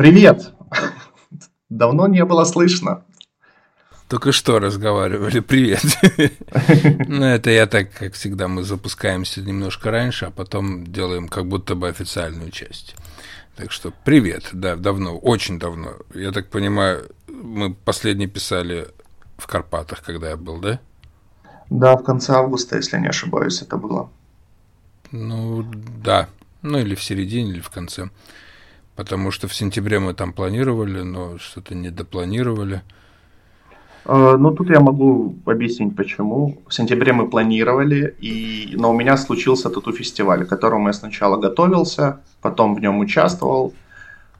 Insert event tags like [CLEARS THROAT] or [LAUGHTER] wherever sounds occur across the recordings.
Привет! [LAUGHS] Давно не было слышно. Только что разговаривали. Привет. [LAUGHS] Ну, это я так, как всегда, мы запускаемся немножко раньше, а потом делаем как будто бы официальную часть. Так что привет, да, давно, очень давно. Я так понимаю, мы последний писали в Карпатах, когда я был, да? Да, в конце августа, если не ошибаюсь, это было. Ну, да. Ну, или в середине, или в конце. Потому что в сентябре мы там планировали, но что-то не допланировали. Э, ну, тут я могу объяснить, почему. В сентябре мы планировали, и... но у меня случился тату-фестиваль, к которому я сначала готовился, потом в нем участвовал,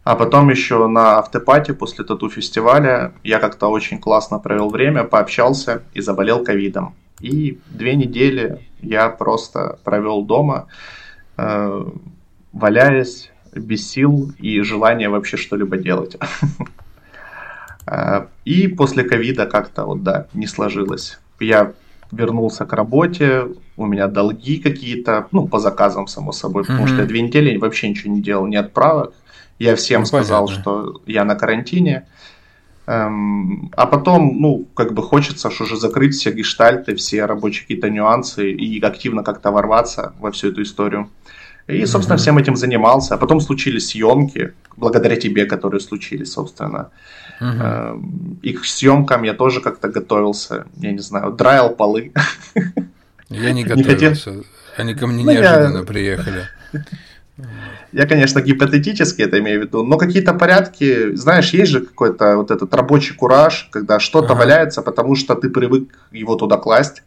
а потом еще на автопате после тату-фестиваля я как-то очень классно провел время, пообщался и заболел ковидом. И две недели я просто провел дома, э, валяясь без сил и желания вообще что-либо делать. [LAUGHS] А, и после ковида как-то вот, да, не сложилось. Я вернулся к работе, у меня долги какие-то, ну, по заказам, само собой, потому что я две недели вообще ничего не делал, ни отправок. Я всем ну, сказал, понятно. что я на карантине. Эм, а потом, ну, как бы хочется что уже закрыть все гештальты, все рабочие какие-то нюансы и активно как-то ворваться во всю эту историю. И, собственно, всем этим занимался. А потом случились съемки, благодаря тебе, которые случились, собственно. Uh-huh. И к съемкам я тоже как-то готовился, я не знаю, драил полы. Я не готовился. Они ко мне ну, неожиданно приехали. Я, конечно, гипотетически это имею в виду, но какие-то порядки, знаешь, есть же какой-то вот этот рабочий кураж, когда что-то ага. валяется, потому что ты привык его туда класть.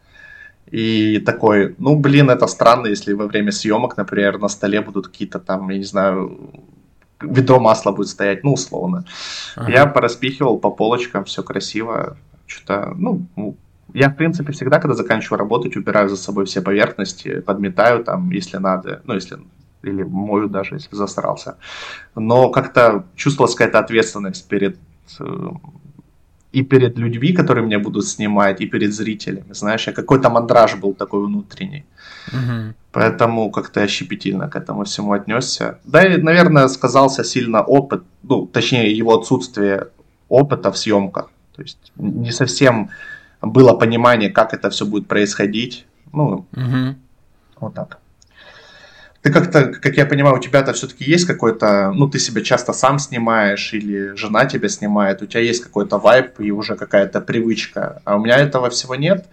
И такой, ну, блин, это странно, если во время съемок, например, на столе будут какие-то там, я не знаю, ведро масла будет стоять, ну, условно. Ага. Я пораспихивал по полочкам, все красиво. Что-то, ну, я, в принципе, всегда, когда заканчиваю работать, убираю за собой все поверхности, подметаю там, если надо, ну, если или мою даже, если засрался. Но как-то чувствовалась какая-то ответственность перед э, и перед людьми, которые меня будут снимать, и перед зрителями. Знаешь, я какой-то мандраж был такой внутренний. Угу. Поэтому как-то я щепетильно к этому всему отнесся. Да и, наверное, сказался сильно опыт, ну, точнее, его отсутствие опыта в съемках. То есть не совсем было понимание, как это все будет происходить. Ну, угу. вот так. Ты как-то, как я понимаю, у тебя-то все-таки есть какой-то, ну, ты себя часто сам снимаешь или жена тебя снимает, у тебя есть какой-то вайп и уже какая-то привычка, а у меня этого всего нет.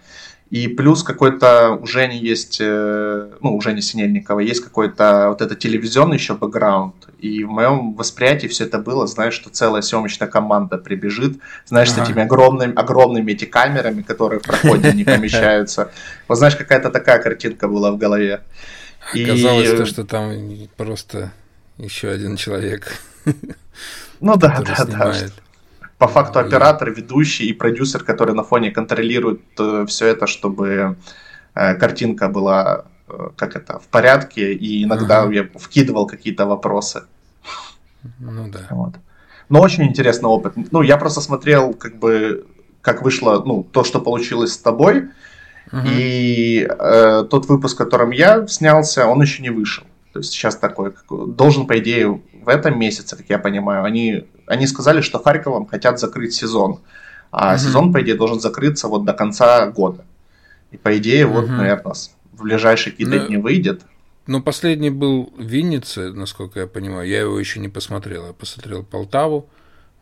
И плюс какой-то у Жени есть, э, ну, у Жени Синельникова есть какой-то вот это телевизионный еще бэкграунд. И в моем восприятии все это было, знаешь, что целая съемочная команда прибежит, знаешь, ага. с этими огромными, огромными эти камерами, которые в проходе не помещаются. Вот знаешь, какая-то такая картинка была в голове. Оказалось и... то, что там просто еще один человек. Ну да, да, снимает. да. По факту оператор, ведущий и продюсер, который на фоне контролирует э, все это, чтобы э, картинка была э, как это в порядке, и иногда ага. я вкидывал какие-то вопросы. Ну да. Вот. Но очень интересный опыт. Ну, я просто смотрел, как бы, как вышло, ну, то, что получилось с тобой. Uh-huh. И э, тот выпуск, которым я снялся, он еще не вышел. То есть сейчас такой, должен, по идее, в этом месяце, как я понимаю, они, они сказали, что Харьковом хотят закрыть сезон. А uh-huh. сезон, по идее, должен закрыться вот до конца года. И, по идее, uh-huh. вот, наверное, в ближайшие какие-то Но... дни выйдет. Но последний был в Виннице, насколько я понимаю. Я его еще не посмотрел. Я посмотрел Полтаву.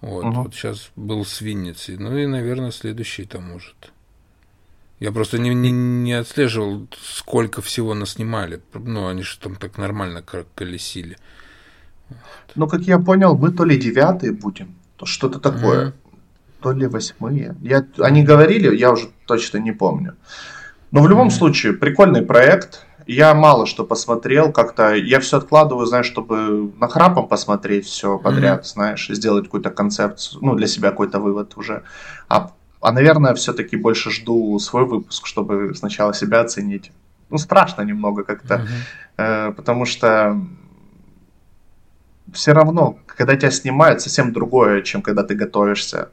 Вот, угу. вот сейчас был с Винницей. Ну и, наверное, следующий там может. Я просто не, не, не отслеживал, сколько всего наснимали. Ну, они же там так нормально колесили. Ну, как я понял, мы то ли девятые будем, то что-то такое. Mm-hmm. То ли восьмые. Я, они говорили, я уже точно не помню. Но в любом mm-hmm. случае, прикольный проект. Я мало что посмотрел, как-то я все откладываю, знаешь, чтобы на храпом посмотреть все подряд, mm-hmm. знаешь, сделать какую-то концепцию, ну, для себя какой-то вывод уже. А а, наверное, все-таки больше жду свой выпуск, чтобы сначала себя оценить. Ну, страшно немного как-то, uh-huh. э, потому что все равно, когда тебя снимают, совсем другое, чем когда ты готовишься.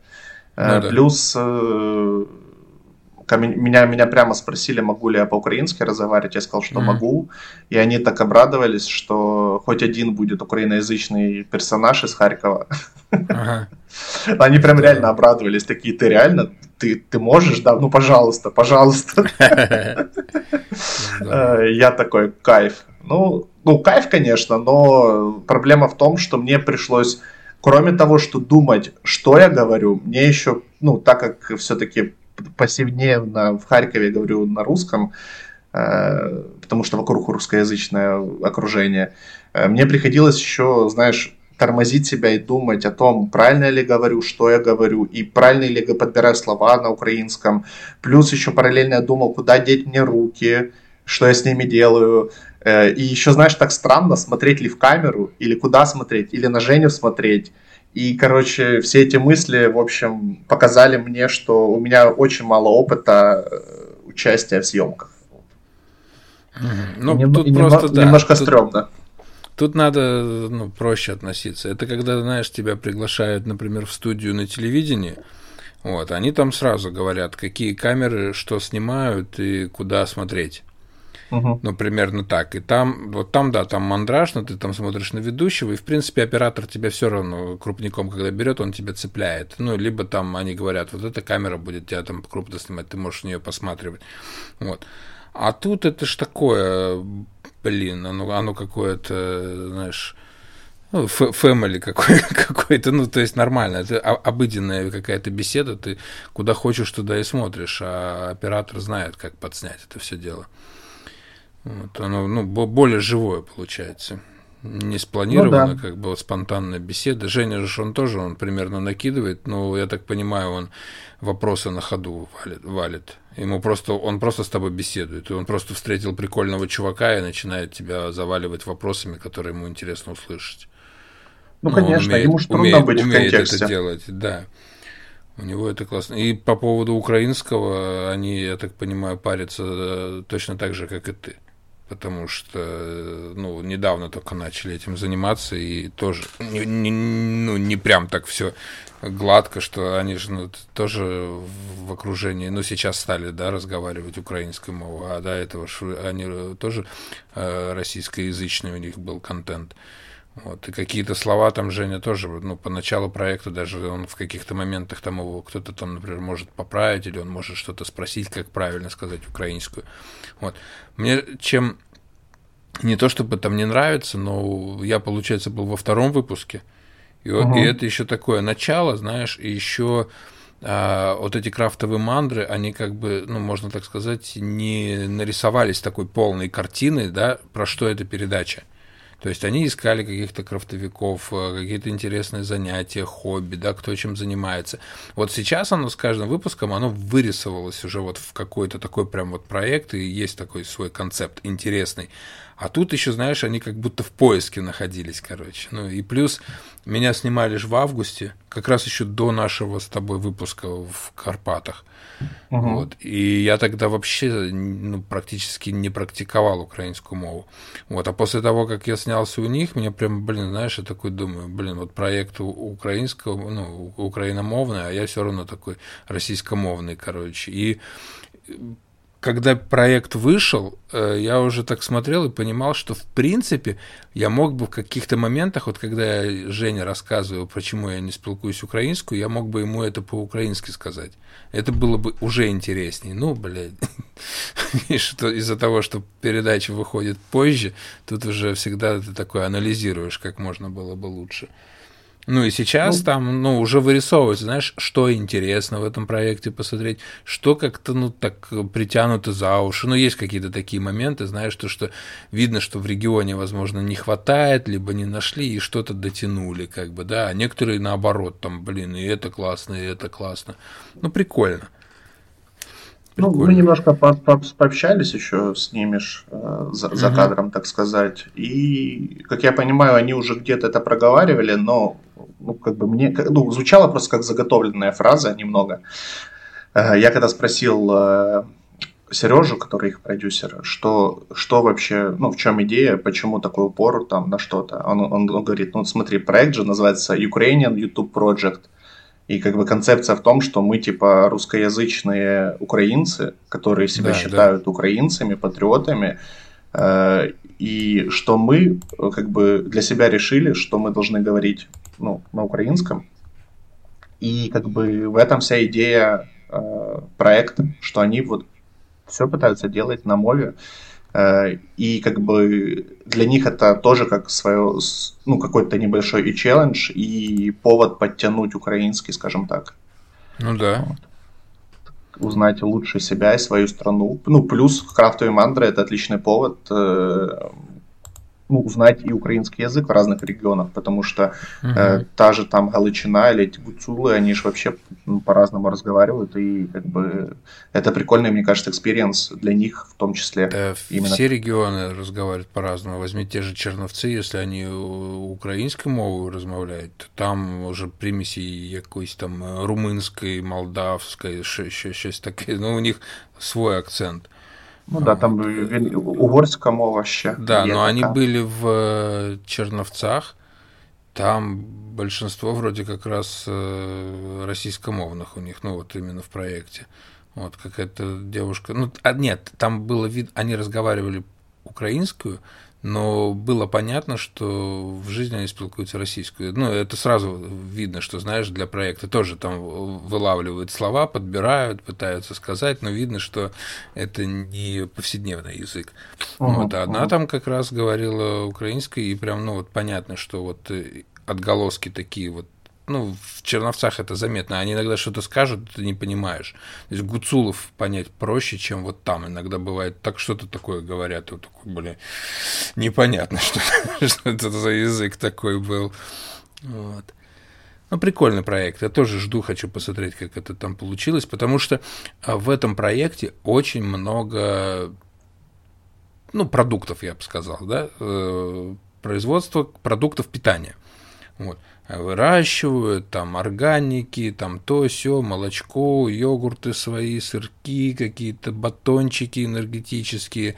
Э, ну, да. Плюс, э, меня, меня прямо спросили, могу ли я по-украински разговаривать, я сказал, что mm-hmm. могу, и они так обрадовались, что хоть один будет украиноязычный персонаж из Харькова. Ага. [LAUGHS] Они прям реально обрадовались, такие, ты реально, ты, ты можешь, да, ну пожалуйста, пожалуйста. [LAUGHS] Э, я такой, кайф. Ну, ну, кайф, конечно, но проблема в том, что мне пришлось, кроме того, что думать, что я говорю, мне еще, ну, так как все-таки повседневно в Харькове говорю на русском, э, потому что вокруг русскоязычное окружение, э, мне приходилось еще, знаешь, тормозить себя и думать о том, правильно ли говорю, что я говорю, и правильно ли я подбираю слова на украинском. Плюс еще параллельно я думал, куда деть мне руки, что я с ними делаю. Э, и еще, знаешь, так странно, смотреть ли в камеру, или куда смотреть, или на Женю смотреть. И, короче, все эти мысли, в общем, показали мне, что у меня очень мало опыта э, участия в съемках. Ну, Нем- тут немного, просто, да, немножко тут... стрёмно. Тут надо ну, проще относиться. Это когда, знаешь, тебя приглашают, например, в студию на телевидении, вот, они там сразу говорят, какие камеры, что снимают и куда смотреть. Угу. Ну, примерно так. И там, вот там, да, там мандраж, но ты там смотришь на ведущего, и, в принципе, оператор тебя все равно крупником, когда берет, он тебя цепляет. Ну, либо там они говорят, вот эта камера будет тебя там крупно снимать, ты можешь в нее посматривать. Вот. А тут это ж такое, блин, оно, оно какое-то, знаешь, ну, какой, [LAUGHS] какой-то, ну, то есть нормально, это обыденная какая-то беседа, ты куда хочешь, туда и смотришь, а оператор знает, как подснять это все дело. Вот, оно ну, более живое получается. Не спланировано, ну, да. как бы вот спонтанная беседа. Женя же он тоже, он примерно накидывает, но я так понимаю, он вопросы на ходу валит. валит. Ему просто, он просто с тобой беседует. И он просто встретил прикольного чувака и начинает тебя заваливать вопросами, которые ему интересно услышать. Ну, ну конечно, умеет, ему же трудно умеет, быть умеет в контексте. это делать, да. У него это классно. И по поводу украинского, они, я так понимаю, парятся э, точно так же, как и ты. Потому что, ну, недавно только начали этим заниматься, и тоже, не, не, ну, не прям так все гладко, что они же ну, тоже в окружении, ну, сейчас стали, да, разговаривать украинской мовой, а до этого они тоже э, российскоязычный у них был контент. Вот, и какие-то слова там Женя тоже, ну, по началу проекта даже он в каких-то моментах там его кто-то там, например, может поправить, или он может что-то спросить, как правильно сказать украинскую. Вот. Мне чем не то чтобы там не нравится, но я, получается, был во втором выпуске, и, угу. и это еще такое начало, знаешь, и еще а, вот эти крафтовые мандры, они как бы, ну, можно так сказать, не нарисовались такой полной картины, да, про что эта передача. То есть они искали каких-то крафтовиков, э, какие-то интересные занятия, хобби, да, кто чем занимается. Вот сейчас оно с каждым выпуском, оно вырисовалось уже вот в какой-то такой прям вот проект, и есть такой свой концепт интересный. А тут еще, знаешь, они как будто в поиске находились, короче. Ну и плюс меня снимали же в августе, как раз еще до нашего с тобой выпуска в Карпатах. Угу. Вот. И я тогда вообще ну, практически не практиковал украинскую мову. Вот. А после того, как я снялся у них, мне прям, блин, знаешь, я такой думаю, блин, вот проект украинского, ну, украиномовный, а я все равно такой российскомовный, короче. И когда проект вышел, э, я уже так смотрел и понимал, что в принципе я мог бы в каких-то моментах, вот когда я Жене рассказываю, почему я не спилкуюсь украинскую, я мог бы ему это по-украински сказать. Это было бы уже интереснее. Ну, блядь, [LAUGHS] из-за того, что передача выходит позже, тут уже всегда ты такой анализируешь, как можно было бы лучше. Ну и сейчас ну, там, ну, уже вырисовывается, знаешь, что интересно в этом проекте посмотреть, что как-то, ну, так притянуто за уши. Ну, есть какие-то такие моменты, знаешь, то, что видно, что в регионе, возможно, не хватает, либо не нашли и что-то дотянули, как бы, да. А некоторые наоборот, там, блин, и это классно, и это классно. Ну, прикольно. Ну, мы немножко по -по пообщались еще с ними ж, э, за, за кадром, так сказать. И, как я понимаю, они уже где-то это проговаривали, но ну, как бы мне, ну, звучало просто как заготовленная фраза немного. Э, я когда спросил э, Сережу, который их продюсер, что, что вообще, ну, в чем идея, почему такой упор там на что-то. Он, он, он говорит, ну, смотри, проект же называется Ukrainian YouTube Project. И как бы концепция в том, что мы типа русскоязычные украинцы, которые себя да, считают да. украинцами, патриотами, э, и что мы как бы для себя решили, что мы должны говорить ну, на украинском. И как бы в этом вся идея э, проекта, что они вот все пытаются делать на мове. Э, и как бы для них это тоже как свое, ну, какой-то небольшой и челлендж, и повод подтянуть украинский, скажем так. Ну да. Вот. Узнать лучше себя и свою страну. Ну, плюс крафтовые мандры это отличный повод э, ну, узнать и украинский язык в разных регионах, потому что угу. э, та же там Галичина или эти гуцулы, они же вообще ну, по-разному разговаривают, и как бы это прикольный, мне кажется, experience для них в том числе. Да, именно... Все регионы разговаривают по-разному. Возьми те же черновцы, если они украинской мовой размовляют, то там уже примеси якоїсь там румынской, молдавской, щось таке, ну, у них свой акцент. Ну да, там угорська мова ще. Да, но такая. они были в э, Черновцах, там большинство вроде как раз э, российскомовных у них, ну вот именно в проекте. Вот какая-то девушка, ну а нет, там было вид, они разговаривали украинскую, но было понятно, что в жизни они спілкуються российскую. Ну, это сразу видно, что, знаешь, для проекта тоже там вылавливают слова, подбирают, пытаются сказать, но видно, что это не повседневный язык. Uh-huh, вот, а одна uh-huh. там как раз говорила украинской, и прям, ну, вот понятно, что вот э, отголоски такие вот ну, в Черновцах это заметно. Они иногда что-то скажут, ты не понимаешь. То есть Гуцулов понять проще, чем вот там. Иногда бывает так что-то такое говорят, и вот такой, блин, непонятно, [LAUGHS] что, это за язык такой был. Вот. Ну, прикольный проект. Я тоже жду, хочу посмотреть, как это там получилось, потому что а, в этом проекте очень много, ну, продуктов, я бы сказал, да, э, производства продуктов питания. Вот. Выращивают, там органики, там то, все, молочко, йогурты свои, сырки, какие-то батончики энергетические,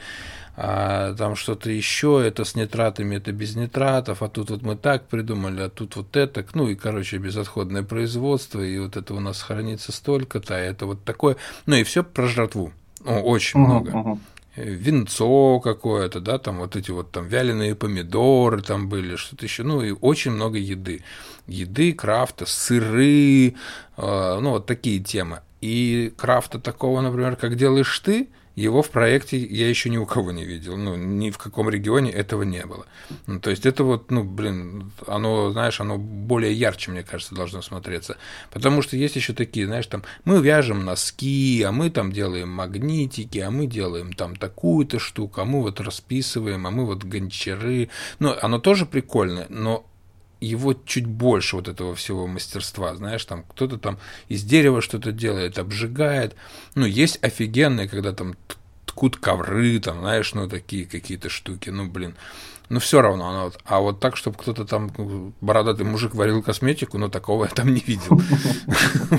а там что-то еще, это с нитратами, это без нитратов, а тут вот мы так придумали, а тут вот это, ну и, короче, безотходное производство, и вот это у нас хранится столько-то, а это вот такое, ну и все про жратву, ну, очень uh-huh, много. Uh-huh винцо какое-то, да, там вот эти вот там вяленые помидоры там были, что-то еще, ну и очень много еды. Еды, крафта, сыры, э, ну вот такие темы. И крафта такого, например, как делаешь ты – его в проекте я еще ни у кого не видел. Ну, ни в каком регионе этого не было. Ну, то есть это вот, ну, блин, оно, знаешь, оно более ярче, мне кажется, должно смотреться. Потому что есть еще такие, знаешь, там, мы вяжем носки, а мы там делаем магнитики, а мы делаем там такую-то штуку, а мы вот расписываем, а мы вот гончары. Ну, оно тоже прикольное, но его чуть больше вот этого всего мастерства, знаешь, там кто-то там из дерева что-то делает, обжигает. Ну, есть офигенные, когда там ткут ковры, там, знаешь, ну, такие какие-то штуки, ну, блин но все равно оно вот. А вот так, чтобы кто-то там, ну, бородатый мужик варил косметику, ну, такого я там не видел. [LAUGHS]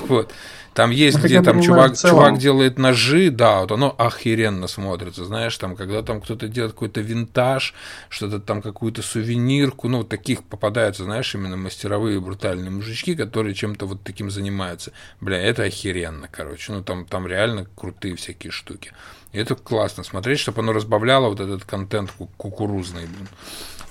Вот. Там есть, ну, где там чувак, чувак делает ножи, да, вот оно охеренно смотрится, знаешь, там, когда там кто-то делает какой-то винтаж, что-то там, какую-то сувенирку, ну, таких попадаются, знаешь, именно мастеровые брутальные мужички, которые чем-то вот таким занимаются. Бля, это охеренно, короче, ну, там, там реально крутые всякие штуки. И это классно смотреть, чтобы оно разбавляло вот этот контент кукурузный, блин.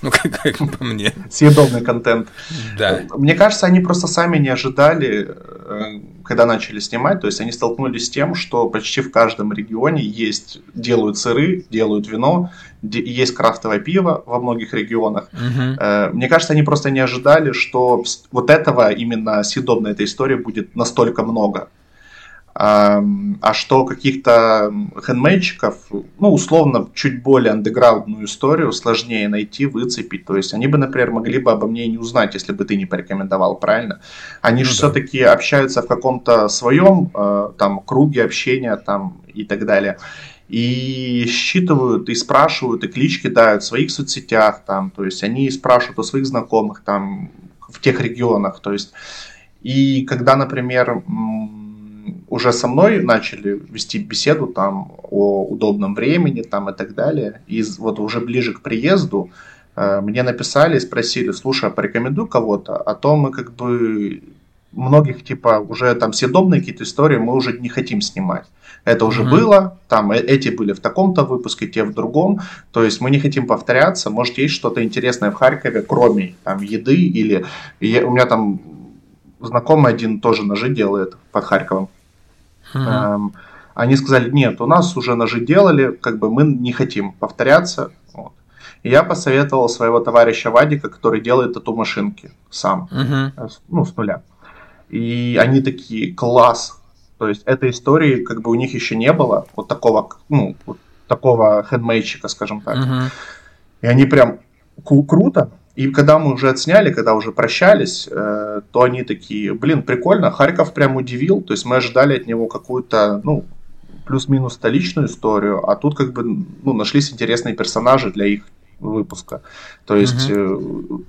Ну, [LAUGHS] как, как по мне. Съедобный контент. Да. Мне кажется, они просто сами не ожидали, э, когда начали снимать. То есть они столкнулись с тем, что почти в каждом регионе есть, делают сыры, делают вино, есть крафтовое пиво во многих регионах. Угу. Мне кажется, они просто не ожидали, что вот этого именно съедобной этой истории будет настолько много. А что каких-то хендмейчиков, ну, условно, чуть более андеграундную историю сложнее найти, выцепить. То есть они бы, например, могли бы обо мне не узнать, если бы ты не порекомендовал, правильно? Они ну, же да. все-таки общаются в каком-то своем э, там круге общения там и так далее. И считывают, и спрашивают, и клички дают в своих соцсетях, там, то есть они спрашивают у своих знакомых там в тех регионах, то есть и когда, например, уже со мной начали вести беседу там о удобном времени там и так далее. И вот уже ближе к приезду э, мне написали и спросили, слушай, а порекомендуй кого-то, а то мы как бы многих, типа, уже там съедобные какие-то истории мы уже не хотим снимать. Это уже mm-hmm. было, там э, эти были в таком-то выпуске, те в другом. То есть мы не хотим повторяться. Может, есть что-то интересное в Харькове, кроме там еды или... Я, у меня там знакомый один тоже ножи делает под Харьковом. Mm-hmm. Они сказали, нет, у нас уже ножи делали, как бы мы не хотим повторяться. Вот. И я посоветовал своего товарища Вадика, который делает тату-машинки сам, uh-huh. ну, с нуля. И они такие, класс. То есть этой истории как бы у них еще не было, вот такого, ну, вот такого хендмейдчика, скажем так. Uh-huh. И они прям круто. И когда мы уже отсняли, когда уже прощались, э, то они такие, блин, прикольно, Харьков прям удивил. То есть мы ожидали от него какую-то, ну, плюс-минус столичную историю, а тут как бы ну, нашлись интересные персонажи для их выпуска. То есть, э,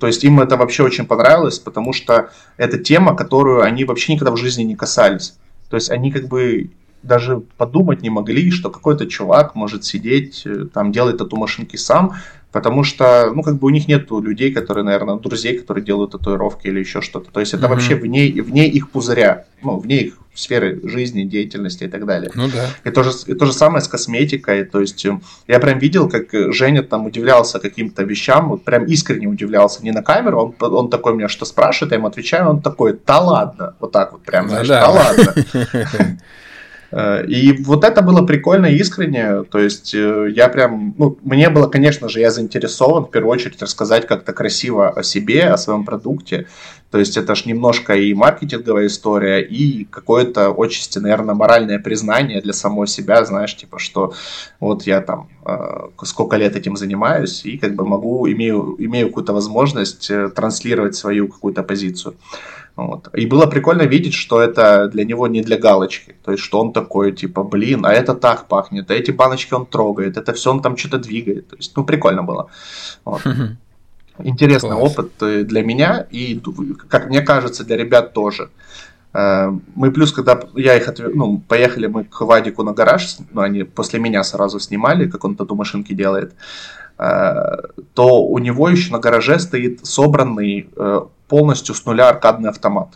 то есть им это вообще очень понравилось, потому что это тема, которую они вообще никогда в жизни не касались. То есть они как бы даже подумать не могли, что какой-то чувак может сидеть, э, там, делать тату-машинки сам, потому что, ну, как бы у них нет людей, которые, наверное, друзей, которые делают татуировки или еще что-то. То есть это mm-hmm. вообще вне, вне их пузыря, ну, вне их сферы жизни, деятельности и так далее. Ну да. И то же, и то же самое с косметикой. То есть э, я прям видел, как Женя там удивлялся каким-то вещам, вот прям искренне удивлялся. Не на камеру, он, он такой меня что спрашивает, я ему отвечаю, он такой, да ладно, вот так вот прям, знаешь, да, да ладно. [LAUGHS] Э, и вот это было прикольно и искренне. То есть э, я прям, ну, мне было, конечно же, я заинтересован в первую очередь рассказать как-то красиво о себе, о своем продукте. То есть это ж немножко и маркетинговая история, и какое-то отчасти, наверное, моральное признание для самого себя, знаешь, типа, что вот я там э, сколько лет этим занимаюсь, и как бы могу, имею, имею какую-то возможность транслировать свою какую-то позицию. Вот. И было прикольно видеть, что это для него не для галочки. То есть, что он такой, типа, блин, а это так пахнет, а эти баночки он трогает, это все он там что-то двигает. То есть, ну, прикольно было. Вот. [LAUGHS] Интересный Класс. опыт э, для меня и, как мне кажется, для ребят тоже. Э, мы плюс, когда я их отвез, ну, поехали мы к Вадику на гараж, ну, они после меня сразу снимали, как он тату машинки делает, э, то у него еще на гараже стоит собранный полностью с нуля аркадный автомат.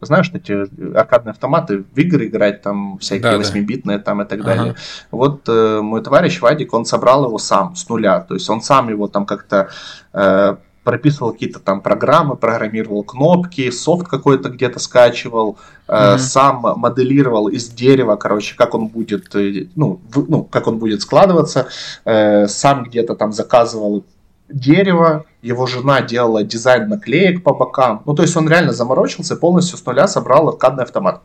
Знаешь, эти аркадные автоматы в игры играть, там всякие восьмибитные там и так ага. далее. Вот э, мой товарищ Вадик, он собрал его сам с нуля. То есть он сам его там как-то э, прописывал какие-то там программы, программировал кнопки, софт какой-то где-то скачивал, mm-hmm. сам моделировал из дерева, короче, как он будет, э, ну, в, ну как он будет складываться, э, сам где-то там заказывал дерево, его жена делала дизайн наклеек по бокам. Ну, то есть он реально заморочился, полностью с нуля собрал аркадный автомат.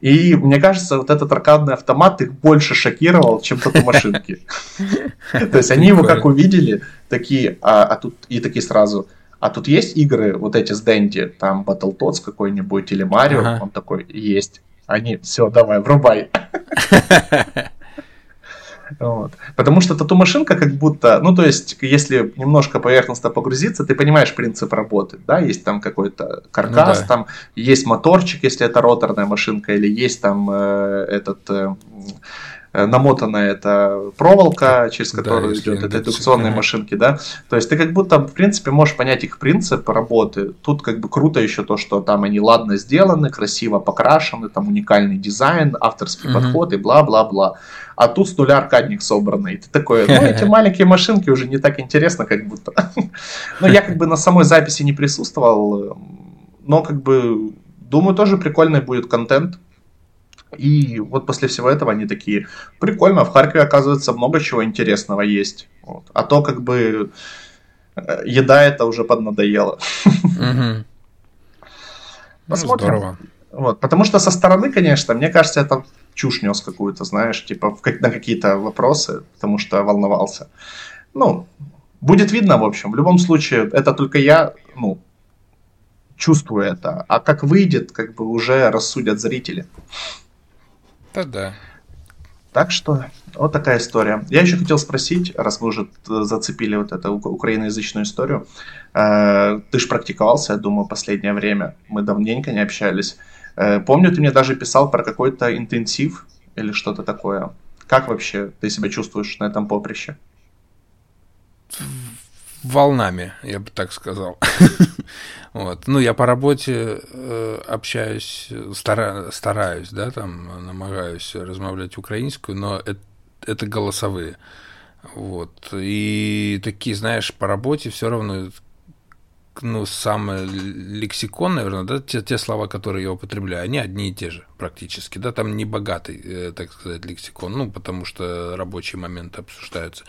И мне кажется, вот этот аркадный автомат их больше шокировал, чем тату-машинки. [LAUGHS] То есть они его как увидели, такие, а, а тут и такие сразу, а тут есть игры, вот эти с Дэнди, там Battletoads какой-нибудь или Марио, он такой, есть. Они, все, давай, врубай. [LAUGHS] Вот. Потому что тату-машинка как будто, ну то есть, если немножко поверхностно погрузиться, ты понимаешь принцип работы, да, есть там какой-то каркас, ну, да. там есть моторчик, если это роторная машинка, или есть там э, этот... Э, намотанная эта проволока, через которую да, идет эта индукционные машинки, да. То есть ты как будто, в принципе, можешь понять их принцип работы. Тут как бы круто еще то, что там они ладно сделаны, красиво покрашены, там уникальный дизайн, авторский угу. подход и бла-бла-бла. А тут с нуля аркадник собранный. Ты такой, ну [LAUGHS] эти маленькие машинки уже не так интересно, как будто. [LAUGHS] Но я как бы на самой записи не присутствовал, но как бы думаю, тоже прикольный будет контент. И вот после всего этого они такие, прикольно, в Харькове, оказывается, много чего интересного есть. Вот. А то как бы э, еда это уже поднадоело. Ну, Посмотрим. Здорово. Вот, потому что со стороны, конечно, мне кажется, это чушь нес какую-то, знаешь, типа на какие-то вопросы, потому что волновался. Ну, будет видно, в общем. В любом случае, это только я, ну, чувствую это. А как выйдет, как бы уже рассудят зрители. Да, да. Так что вот такая история. Я еще хотел спросить, раз вы уже э, зацепили вот эту украиноязычную историю. Э, ты же практиковался, я думаю, последнее время. Мы давненько не общались. Э, помню, ты мне даже писал про какой-то интенсив или что-то такое. Как вообще ты себя чувствуешь на этом поприще? Волнами, я бы так сказал. [LAUGHS] вот. Ну, я по работе э, общаюсь, стара, стараюсь, да, там, намагаюсь размовлять украинскую, но это, это голосовые. Вот. И такие, знаешь, по работе все равно ну, самый лексикон, наверное, да, те, те слова, которые я употребляю, они одни и те же практически, да, там не богатый, э, так сказать, лексикон, ну, потому что рабочие моменты обсуждаются.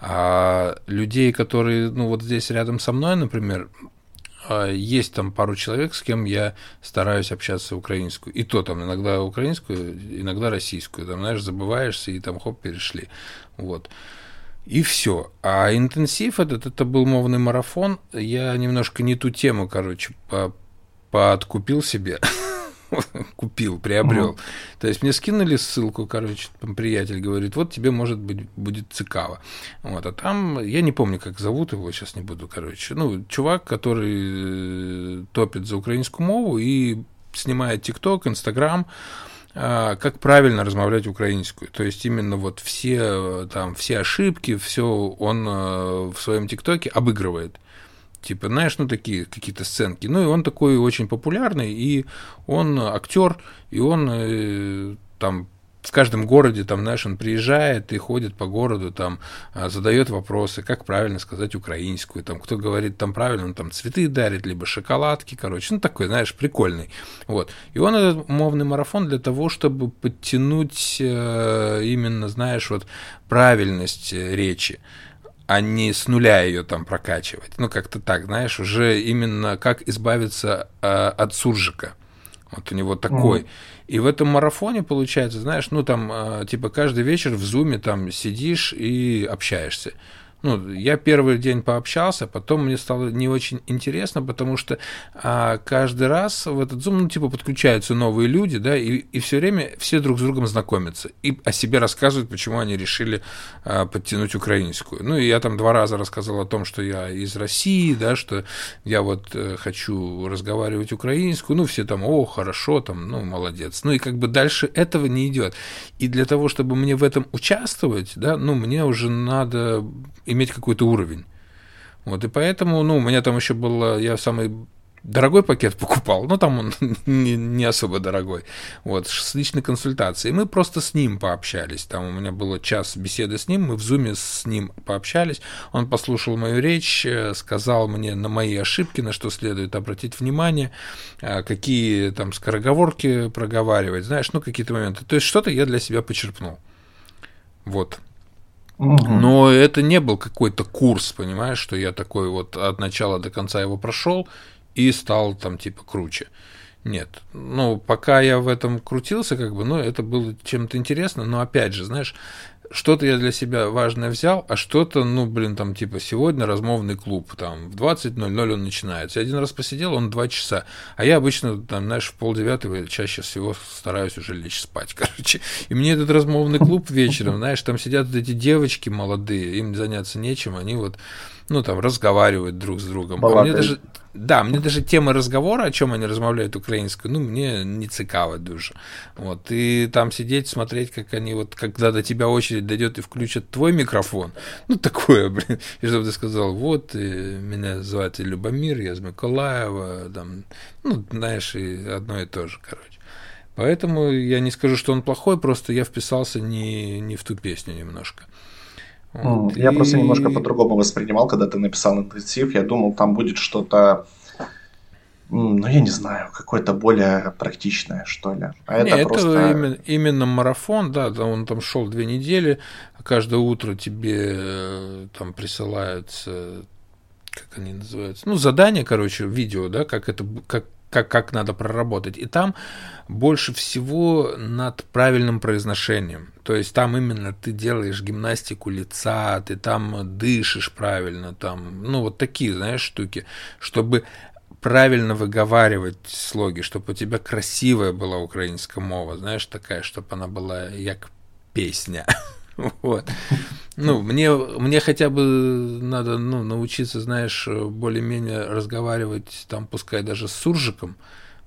А людей, которые, ну, вот здесь рядом со мной, например, а, есть там пару человек, с кем я стараюсь общаться украинскую. И то там иногда украинскую, иногда российскую. Там, знаешь, забываешься, и там хоп, перешли. Вот. И все. А интенсив этот, это был мовный марафон. Я немножко не ту тему, короче, по подкупил себе. [LAUGHS] [LAUGHS] Купил, приобрел. Угу. То есть мне скинули ссылку, короче, там приятель говорит, вот тебе, может быть, будет цикаво. Вот, а там, я не помню, как зовут его, сейчас не буду, короче. Ну, чувак, который э, топит за украинскую мову и снимает ТикТок, Инстаграм, а, как правильно размовлять украинскую. То есть именно вот все там все ошибки, все он э, в своем ТикТоке обыгрывает. Типа, знаешь, ну такие какие-то сценки. Ну и он такой очень популярный, и он актер, и он э, там в каждом городе, там, знаешь, он приезжает и ходит по городу, там, а, задает вопросы, как правильно сказать украинскую, там, кто говорит там правильно, он там цветы дарит, либо шоколадки, короче, ну, такой, знаешь, прикольный, вот. И он этот мовный марафон для того, чтобы подтянуть э, именно, знаешь, вот правильность э, речи, а не с нуля ее там прокачивать. Ну, как-то так, знаешь, уже именно как избавиться э, от суржика. Вот у него такой. Mm. И в этом марафоне получается, знаешь, ну там, а, типа, каждый вечер в зуме там сидишь и общаешься ну, я первый день пообщался, потом мне стало не очень интересно, потому что а, каждый раз в этот Zoom, ну, типа, подключаются новые люди, да, и, и все время все друг с другом знакомятся и о себе рассказывают, почему они решили а, подтянуть украинскую. Ну, и я там два раза рассказал о том, что я из России, да, что я вот э, хочу разговаривать украинскую, ну, все там, о, хорошо, там, ну, молодец. Ну, и как бы дальше этого не идет. И для того, чтобы мне в этом участвовать, да, ну, мне уже надо иметь какой-то уровень. Вот, и поэтому, ну, у меня там еще было, я самый дорогой пакет [LAUGHS] покупал, но там он [LAUGHS] не, не особо дорогой, вот, с личной консультацией. Мы просто с ним пообщались, там у меня было час беседы с ним, мы в зуме с ним пообщались, он послушал мою речь, э, сказал мне на мои ошибки, на что следует обратить внимание, э, какие там скороговорки проговаривать, знаешь, ну, какие-то моменты. То есть что-то я для себя почерпнул. Вот. Но это не был какой-то курс, понимаешь, что я такой вот от начала до конца его прошел и стал там типа круче. Нет. Ну, пока я в этом крутился, как бы, ну, это было чем-то интересно, но опять же, знаешь, что-то я для себя важное взял, а что-то, ну, блин, там, типа, сегодня размовный клуб, там, в 20.00 он начинается. Я один раз посидел, он два часа. А я обычно, там, знаешь, в полдевятого чаще всего стараюсь уже лечь спать, [LAUGHS] короче. И мне этот размовный клуб вечером, знаешь, там сидят вот эти девочки молодые, им заняться нечем, они вот ну, там, разговаривают друг с другом. А мне даже, да, мне даже тема разговора, о чем они размовляют украинскую, ну, мне не цікаво дуже. Вот, и там сидеть, смотреть, как они вот, когда до тебя очередь дойдет и включат твой микрофон, ну, такое, [LAUGHS] блин, и чтобы ты сказал, вот, меня зовут Любомир, я из Миколаева, там, ну, знаешь, и одно и то же, короче. Поэтому я не скажу, что он плохой, просто я вписался не, не в ту песню немножко. Вот, я и... просто немножко по-другому воспринимал, когда ты написал интенсив. Я думал, там будет что-то, ну, я не знаю, какое-то более практичное, что ли. А это, не, просто... это именно, именно марафон, да, он там шел две недели. Каждое утро тебе э, там присылаются как они называются, ну, задания, короче, видео, да, как это, как, как, как надо проработать. И там больше всего над правильным произношением. То есть там именно ты делаешь гимнастику лица, ты там дышишь правильно, там, ну, вот такие, знаешь, штуки, чтобы правильно выговаривать слоги, чтобы у тебя красивая была украинская мова, знаешь, такая, чтобы она была як песня. [LAUGHS] Вот. Ну, мне, мне хотя бы надо ну, научиться, знаешь, более-менее разговаривать, там, пускай даже с суржиком,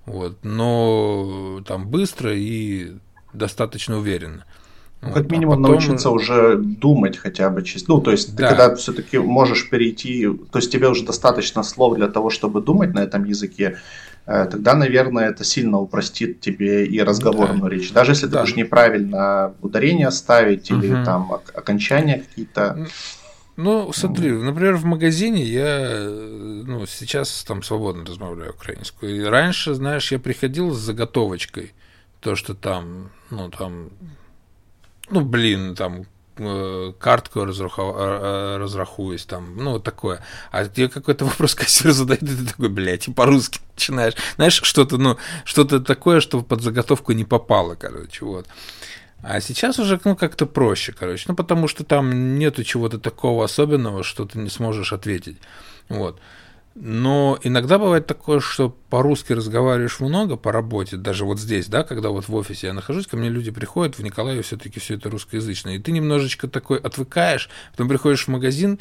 вот, но там быстро и достаточно уверенно. Ну, как минимум а потом... научиться уже думать хотя бы чисто. Ну, то есть да. ты когда все-таки можешь перейти, то есть тебе уже достаточно слов для того, чтобы думать на этом языке, тогда, наверное, это сильно упростит тебе и разговорную да. речь. Даже если да. ты будешь неправильно ударение ставить или угу. там окончания какие-то. Ну, смотри, например, в магазине я ну, сейчас там свободно размовляю украинскую. И раньше, знаешь, я приходил с заготовочкой. То, что там, ну, там ну, блин, там, э, картку разраху, э, разрахуюсь, там, ну, вот такое. А тебе какой-то [LAUGHS] вопрос кассир задает, и ты такой, блядь, и по-русски начинаешь. Знаешь, что-то, ну, что-то такое, что под заготовку не попало, короче, вот. А сейчас уже, ну, как-то проще, короче. Ну, потому что там нету чего-то такого особенного, что ты не сможешь ответить. Вот. Но иногда бывает такое, что по-русски разговариваешь много по работе, даже вот здесь, да, когда вот в офисе я нахожусь, ко мне люди приходят, в Николаеве все-таки все это русскоязычное, и ты немножечко такой отвыкаешь, потом приходишь в магазин,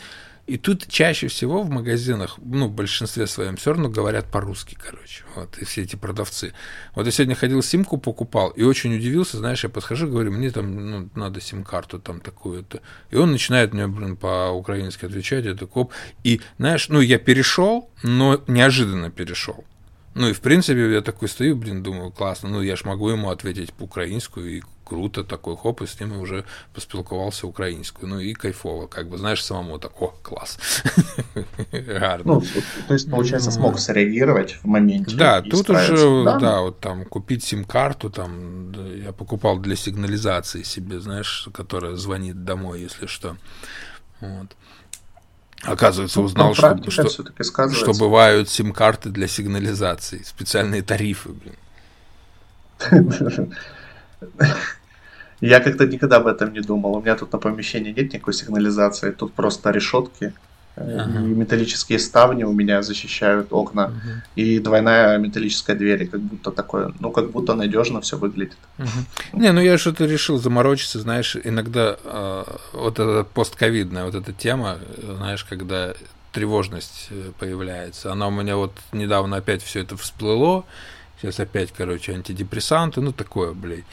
и тут чаще всего в магазинах, ну, в большинстве своем все равно говорят по-русски, короче, вот, и все эти продавцы. Вот я сегодня ходил, симку покупал, и очень удивился, знаешь, я подхожу, говорю, мне там, ну, надо сим-карту там такую-то. И он начинает мне, блин, по-украински отвечать, это коп. И, знаешь, ну, я перешел, но неожиданно перешел. Ну и в принципе я такой стою, блин, думаю, классно, ну я ж могу ему ответить по-украински, и круто, такой хоп, и с ним уже поспілкувався українською. Ну и кайфово, как бы, знаешь, самому так, о, класс. [LAUGHS] Ну, то есть, получается, смог среагировать в моменте. Да, тут уже, да, вот там купить сим-карту, там, я покупал для сигнализации себе, знаешь, которая звонит домой, если что. Вот. Оказывается, ну, узнал, что, что, что бывают сим-карты для сигнализации, специальные тарифы, блин. Я как-то никогда об этом не думал. У меня тут на помещении нет никакой сигнализации, тут просто решетки ага. и металлические ставни у меня защищают окна угу. и двойная металлическая дверь, как будто такое, ну как будто надежно все выглядит. Угу. Не, ну я что-то решил заморочиться, знаешь, иногда э, вот эта постковидная вот эта тема, знаешь, когда тревожность э, появляется, она у меня вот недавно опять все это всплыло, сейчас опять, короче, антидепрессанты, ну такое, блядь.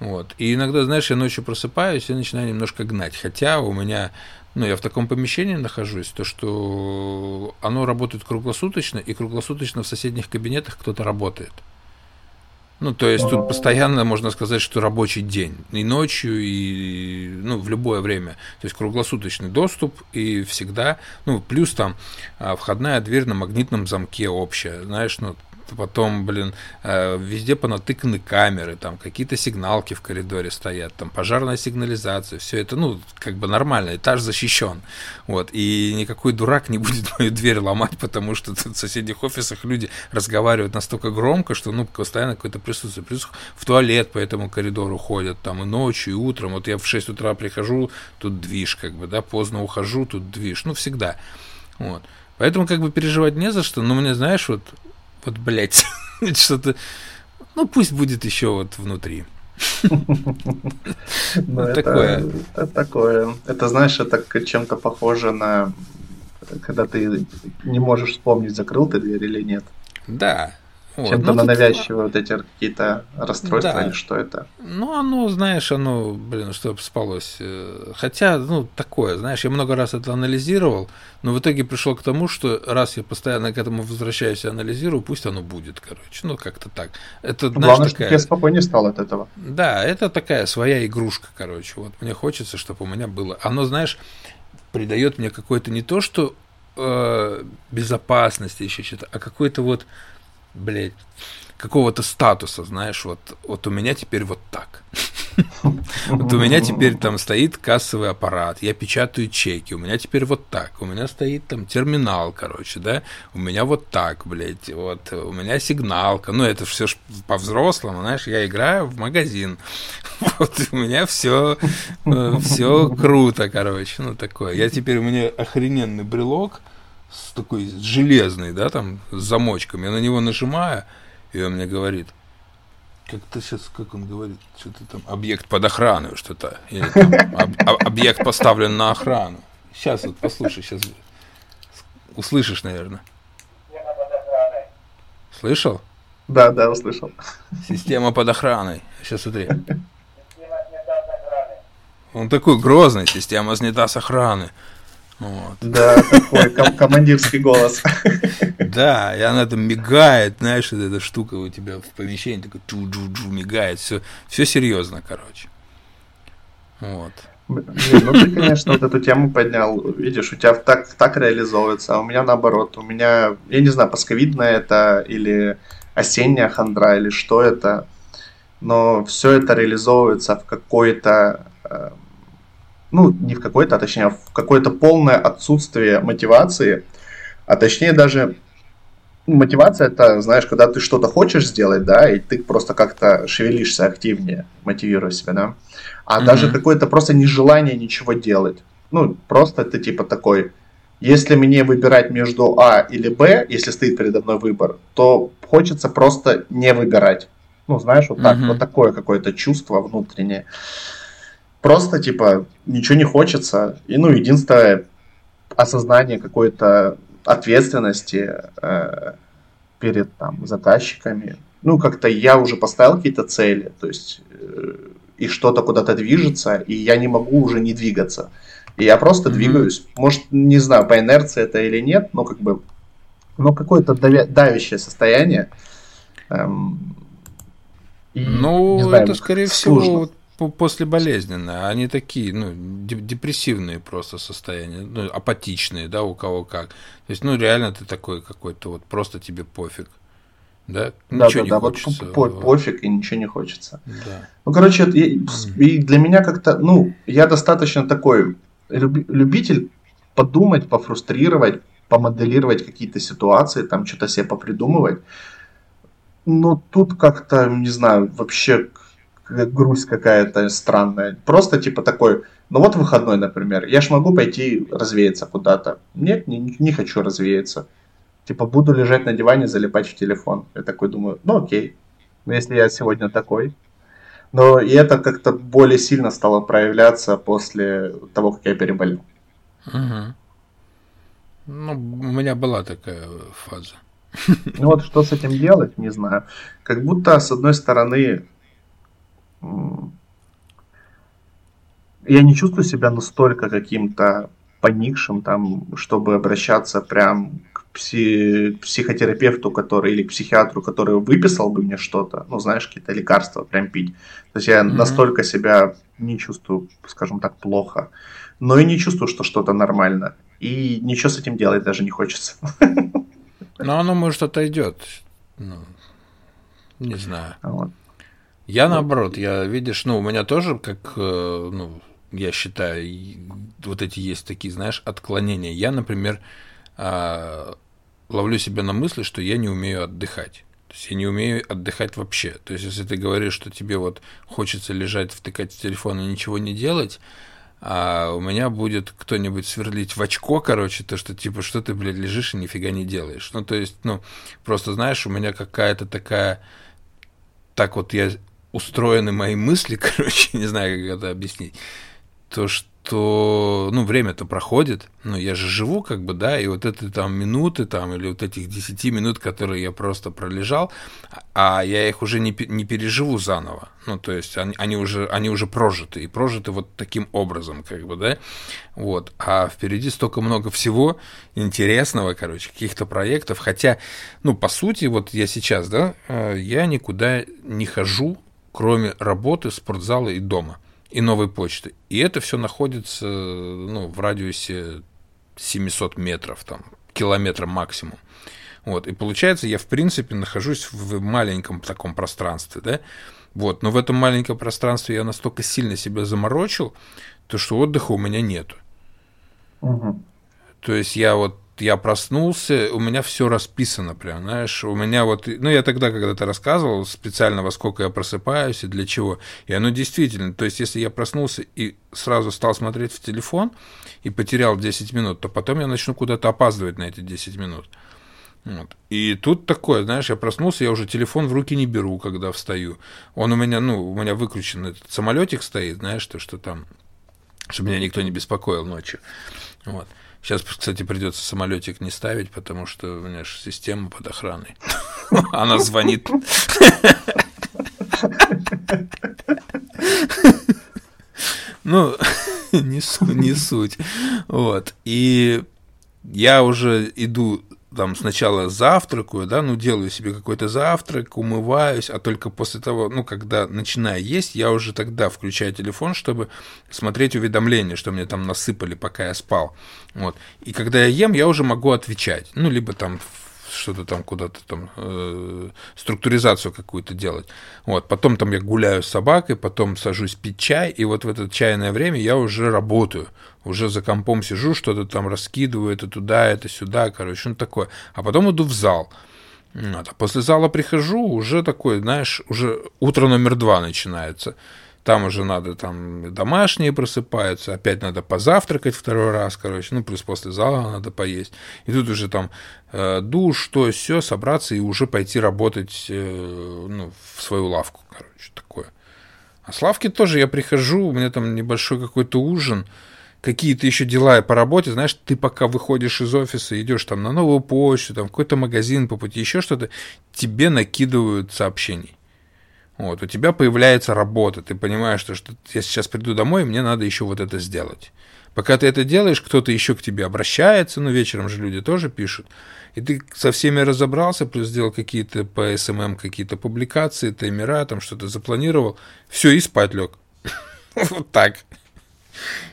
Вот. И иногда, знаешь, я ночью просыпаюсь и начинаю немножко гнать. Хотя у меня, ну, я в таком помещении нахожусь, то, что оно работает круглосуточно, и круглосуточно в соседних кабинетах кто-то работает. Ну, то есть тут постоянно можно сказать, что рабочий день. И ночью, и ну, в любое время. То есть круглосуточный доступ и всегда. Ну, плюс там а, входная дверь на магнитном замке общая. Знаешь, ну, потом, блин, э, везде понатыканы камеры, там какие-то сигналки в коридоре стоят, там пожарная сигнализация, все это, ну, как бы нормально, этаж защищен, вот, и никакой дурак не будет мою дверь ломать, потому что в соседних офисах люди разговаривают настолько громко, что, ну, постоянно какое-то присутствие, плюс в туалет по этому коридору ходят, там, и ночью, и утром, вот я в 6 утра прихожу, тут движ, как бы, да, поздно ухожу, тут движ, ну, всегда, вот. Поэтому как бы переживать не за что, но мне, знаешь, вот вот, блядь, [LAUGHS] что-то... Ну, пусть будет еще вот внутри. Ну, такое. Это такое. Это, знаешь, это чем-то похоже на когда ты не можешь вспомнить, закрыл ты дверь или нет. Да, вот. Чем-то ну, на навязчивые вот эти какие-то расстройства да. или что это? Ну, оно, знаешь, оно, блин, чтобы спалось. Э, хотя, ну, такое, знаешь, я много раз это анализировал, но в итоге пришел к тому, что раз я постоянно к этому возвращаюсь и анализирую, пусть оно будет, короче. Ну, как-то так. Это, знаешь, Главное, такая... чтобы я спокойнее стал от этого. Да, это такая своя игрушка, короче. Вот мне хочется, чтобы у меня было. Оно, знаешь, придает мне какое-то не то, что э, безопасности еще что-то, а какой-то вот блядь, какого-то статуса, знаешь, вот, вот у меня теперь вот так. [LAUGHS] Вот у меня теперь там стоит кассовый аппарат, я печатаю чеки, у меня теперь вот так, у меня стоит там терминал, короче, да, у меня вот так, блядь, вот, у меня сигналка, ну, это все по-взрослому, знаешь, я играю в магазин, [LAUGHS] вот, у меня все, э, все круто, короче, ну, такое. Я теперь, у меня охрененный брелок, с такой железный, да, там, с замочком. Я на него нажимаю, и он мне говорит, как-то сейчас, как он говорит, что-то там, объект под охрану, что-то, или там, об, объект поставлен на охрану. Сейчас вот послушай, сейчас услышишь, наверное. Слышал? Да, да, услышал. Система под охраной. Сейчас смотри. Он такой грозный, система снята с охраны. Вот. Да, такой ком- командирский голос. Да, и она там мигает, знаешь, вот эта штука у тебя в помещении такой джу-джу-джу мигает, все, все серьезно, короче. Вот. Блин, ну ты, конечно, вот эту тему поднял. Видишь, у тебя так, так реализовывается, а у меня наоборот. У меня, я не знаю, пасковидная это или осенняя хандра, или что это. Но все это реализовывается в какой-то, э, ну, не в какой-то, а точнее, в какое-то полное отсутствие мотивации. А точнее даже мотивация это, знаешь, когда ты что-то хочешь сделать, да, и ты просто как-то шевелишься активнее, мотивируя себя, да а mm-hmm. даже какое-то просто нежелание ничего делать. Ну, просто ты типа такой, если мне выбирать между А или Б, если стоит передо мной выбор, то хочется просто не выбирать. Ну, знаешь, вот так, mm-hmm. вот такое какое-то чувство внутреннее. Просто, типа, ничего не хочется. И, ну, единственное, осознание какой-то ответственности э, перед там заказчиками. Ну, как-то я уже поставил какие-то цели, то есть э, и что-то куда-то движется, и я не могу уже не двигаться. И я просто mm-hmm. двигаюсь. Может, не знаю, по инерции это или нет, но как бы, ну, какое-то давя- давящее состояние. Эм, и, ну, знаю, это, скорее сложно. всего, после болезненное. Они такие, ну, депрессивные просто состояния, ну, апатичные, да, у кого как. То есть, ну, реально ты такой какой-то, вот просто тебе пофиг да? Да, ничего да, не да, хочется. Вот по пофиг и ничего не хочется. Да. Ну, короче, и, и для меня как-то, ну, я достаточно такой любитель подумать, пофрустрировать, помоделировать какие-то ситуации, там что-то себе попридумывать. Но тут как-то, не знаю, вообще грусть какая-то странная. Просто типа такой, ну вот выходной, например, я ж могу пойти развеяться куда-то. Нет, не, не хочу развеяться типа, буду лежать на диване, залипать в телефон. Я такой думаю, ну окей, ну если я сегодня такой. Но и это как-то более сильно стало проявляться после того, как я переболел. Угу. Ну, у меня была такая фаза. Ну вот что с этим делать, не знаю. Как будто, с одной стороны, я не чувствую себя настолько каким-то поникшим, там, чтобы обращаться прям пси- психотерапевту, который или к психиатру, который выписал бы мне что-то, ну, знаешь, какие-то лекарства прям пить. То есть я mm-hmm. настолько себя не чувствую, скажем так, плохо, но и не чувствую, что что-то нормально. И ничего с этим делать даже не хочется. Но оно, может, отойдет. Ну, не знаю. Вот. Я наоборот, я, видишь, ну, у меня тоже, как, э, ну, я считаю, вот эти есть такие, знаешь, отклонения. Я, например, а, ловлю себя на мысли, что я не умею отдыхать. То есть я не умею отдыхать вообще. То есть если ты говоришь, что тебе вот хочется лежать, втыкать в телефон и ничего не делать, а у меня будет кто-нибудь сверлить в очко, короче, то, что типа, что ты, блядь, лежишь и нифига не делаешь. Ну, то есть, ну, просто знаешь, у меня какая-то такая, так вот я устроены мои мысли, [LAUGHS] короче, не знаю, как это объяснить, то, что то, ну, время-то проходит, ну, я же живу, как бы, да, и вот эти там минуты, там, или вот этих 10 минут, которые я просто пролежал, а я их уже не, не переживу заново, ну, то есть они, они, уже, они уже прожиты, и прожиты вот таким образом, как бы, да, вот, а впереди столько много всего интересного, короче, каких-то проектов, хотя, ну, по сути, вот я сейчас, да, э, я никуда не хожу, кроме работы, спортзала и дома и новой почты. И это все находится ну, в радиусе 700 метров, там, километра максимум. Вот, и получается, я, в принципе, нахожусь в маленьком таком пространстве, да, вот, но в этом маленьком пространстве я настолько сильно себя заморочил, то что отдыха у меня нету. Угу. То есть я вот я проснулся, у меня все расписано прям, знаешь, у меня вот, ну, я тогда когда-то рассказывал специально, во сколько я просыпаюсь и для чего, и оно действительно, то есть, если я проснулся и сразу стал смотреть в телефон и потерял 10 минут, то потом я начну куда-то опаздывать на эти 10 минут. Вот. И тут такое, знаешь, я проснулся, я уже телефон в руки не беру, когда встаю. Он у меня, ну, у меня выключен этот самолетик стоит, знаешь, то, что там, чтобы меня никто не беспокоил ночью. Вот. Сейчас, кстати, придется самолетик не ставить, потому что у меня же система под охраной. [LAUGHS] Она звонит. Ну, [LAUGHS] не, суть. Вот. И я уже иду там сначала завтракаю, да, ну, делаю себе какой-то завтрак, умываюсь, а только после того, ну, когда начинаю есть, я уже тогда включаю телефон, чтобы смотреть уведомления, что мне там насыпали, пока я спал. Вот. И когда я ем, я уже могу отвечать. Ну, либо там что-то там куда-то там э, структуризацию какую-то делать. Вот, потом там я гуляю с собакой, потом сажусь пить чай, и вот в это чайное время я уже работаю, уже за компом сижу, что-то там раскидываю, это туда, это сюда, короче, ну такое. А потом иду в зал. Вот, а после зала прихожу, уже такой, знаешь, уже утро номер два начинается там уже надо, там домашние просыпаются, опять надо позавтракать второй раз, короче, ну, плюс после зала надо поесть. И тут уже там э, душ, то, все, собраться и уже пойти работать э, ну, в свою лавку, короче, такое. А с лавки тоже я прихожу, у меня там небольшой какой-то ужин, какие-то еще дела по работе, знаешь, ты пока выходишь из офиса, идешь там на новую почту, там какой-то магазин по пути, еще что-то, тебе накидывают сообщений. Вот, у тебя появляется работа, ты понимаешь, что, что я сейчас приду домой, мне надо еще вот это сделать. Пока ты это делаешь, кто-то еще к тебе обращается, ну, вечером же люди тоже пишут, и ты со всеми разобрался, плюс сделал какие-то по SMM какие-то публикации, таймера, там что-то запланировал, все, и спать лег. [LAUGHS] Вот так.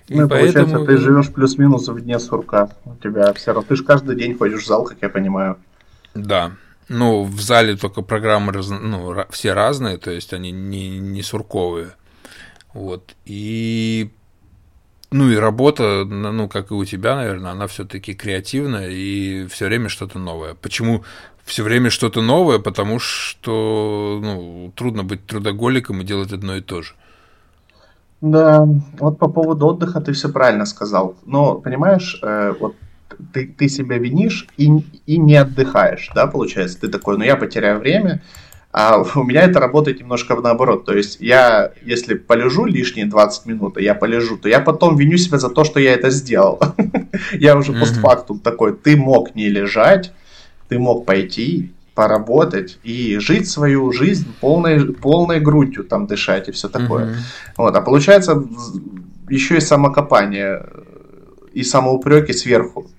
Ну, получается, ты живешь плюс-минус в дне сурка. У тебя все равно. Ты же каждый день ходишь в зал, как я понимаю. Да. Ну, в зале только программы раз, ну, все разные, то есть они не, не сурковые. Вот. И ну и работа, ну, как и у тебя, наверное, она все-таки креативная и все время что-то новое. Почему все время что-то новое? Потому что ну, трудно быть трудоголиком и делать одно и то же. Да, вот по поводу отдыха ты все правильно сказал. Но, понимаешь, э, вот ты, ты себя винишь и, и не отдыхаешь, да, получается? Ты такой, ну я потеряю время, а [LAUGHS] у меня это работает немножко наоборот. То есть я, если полежу лишние 20 минут, я полежу, то я потом виню себя за то, что я это сделал. [LAUGHS] Я уже постфактум такой, ты мог не лежать, ты мог пойти, поработать и жить свою жизнь полной, полной грудью, там дышать и все такое. Вот. А получается еще и самокопание и самоупреки сверху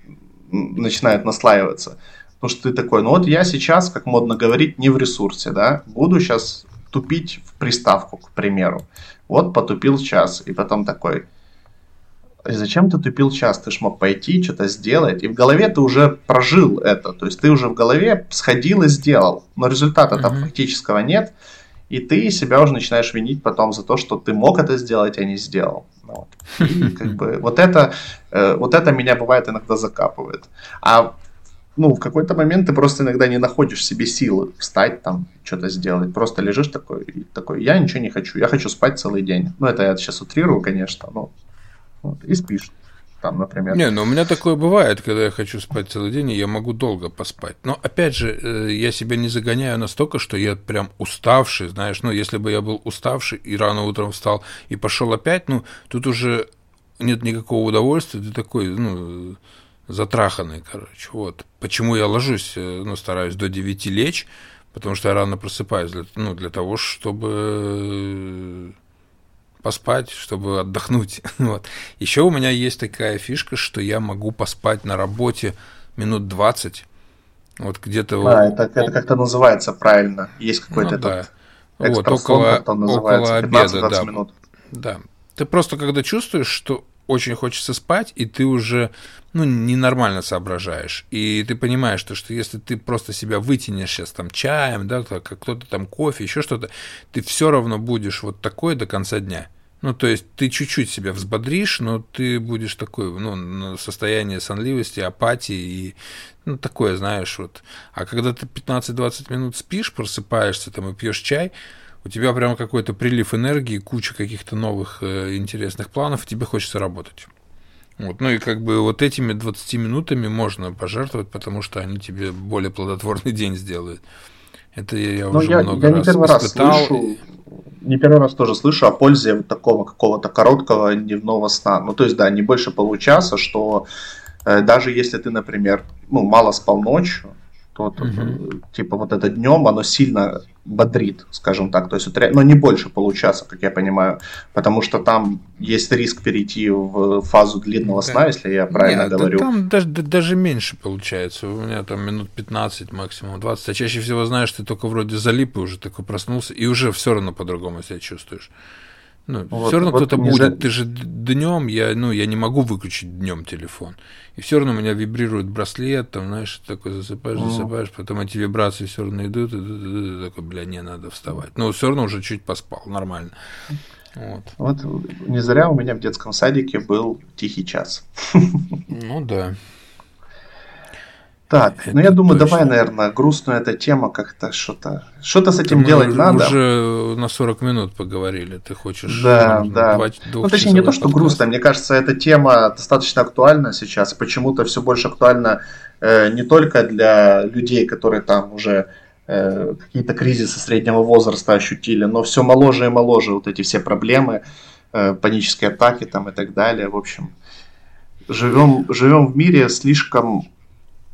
начинает наслаиваться. Потому что ты такой, ну вот я сейчас, как модно говорить, не в ресурсе, да, буду сейчас тупить в приставку, к примеру. Вот потупил час, и потом такой, зачем ты тупил час? Ты ж мог пойти, что-то сделать. И в голове ты уже прожил это. То есть ты уже в голове сходил и сделал. Но результата там uh-huh. фактического нет. И ты себя уже начинаешь винить потом за то, что ты мог это сделать, а не сделал. Вот. И как бы вот это, э, вот это меня бывает иногда закапывает. А ну, в какой-то момент ты просто иногда не находишь себе силы встать там, что-то сделать. Просто лежишь такой, такой, я ничего не хочу, я хочу спать целый день. Ну, это я сейчас утрирую, конечно, но вот, и спишь там, например. Не, ну у меня такое бывает, когда я хочу спать целый день, и я могу долго поспать. Но опять же, э, я себя не загоняю настолько, что я прям уставший, знаешь, ну если бы я был уставший и рано утром встал и пошел опять, ну тут уже нет никакого удовольствия, ты такой, ну, затраханный, короче. Вот. Почему я ложусь, э, ну, стараюсь до 9 лечь, потому что я рано просыпаюсь, для, ну, для того, чтобы поспать, чтобы отдохнуть. [LAUGHS] Вот. Еще у меня есть такая фишка, что я могу поспать на работе минут 20. Вот где-то... А, это, это как-то называется правильно. Есть какой-то ну, да. вот, около, около обеда, да. Минут. Да. Ты просто когда чувствуешь, что очень хочется спать, и ты уже ну, ненормально соображаешь. И ты понимаешь, что, что если ты просто себя вытянешь сейчас там чаем, да, как кто-то там кофе, еще что-то, ты все равно будешь вот такой до конца дня. Ну, то есть ты чуть-чуть себя взбодришь, но ты будешь такой, ну, состояние сонливости, апатии и, ну, такое, знаешь, вот. А когда ты 15-20 минут спишь, просыпаешься там и пьешь чай, у тебя прямо какой-то прилив энергии, куча каких-то новых э, интересных планов, и тебе хочется работать. Вот, ну и как бы вот этими 20 минутами можно пожертвовать, потому что они тебе более плодотворный [LAUGHS] день сделают. Это я ну, уже я, много я раз не первый. Раз слышу, не первый раз тоже слышу о пользе такого какого-то короткого дневного сна. Ну, то есть, да, не больше получаса, что э, даже если ты, например, ну, мало спал ночью, тот, угу. типа вот это днем, оно сильно бодрит, скажем так, то есть, это, но не больше получаса, как я понимаю, потому что там есть риск перейти в фазу длинного сна, если я правильно Нет, говорю. Там даже, даже меньше получается, у меня там минут 15 максимум, 20, а чаще всего знаешь, ты только вроде залип и уже такой проснулся, и уже все равно по-другому себя чувствуешь. Ну, вот, все равно вот кто-то будет. За... Ты же днем, я, ну, я не могу выключить днем телефон. И все равно у меня вибрирует браслет, там, знаешь, такой засыпаешь, засыпаешь, потом эти вибрации все равно идут, и ты такой, бля, не надо вставать. Но все равно уже чуть поспал, нормально. Вот. вот не зря у меня в детском садике был тихий час. Ну да. Так, это ну я думаю, точно. давай, наверное, грустную эта тема как-то что-то. Что-то с этим Мы делать уже, надо. уже на 40 минут поговорили. Ты хочешь. Да, да. Ну, точнее, не то, что подкаст. грустно. Мне кажется, эта тема достаточно актуальна сейчас. Почему-то все больше актуальна э, не только для людей, которые там уже э, какие-то кризисы среднего возраста ощутили, но все моложе и моложе вот эти все проблемы, э, панические атаки там и так далее. В общем, живем, живем в мире слишком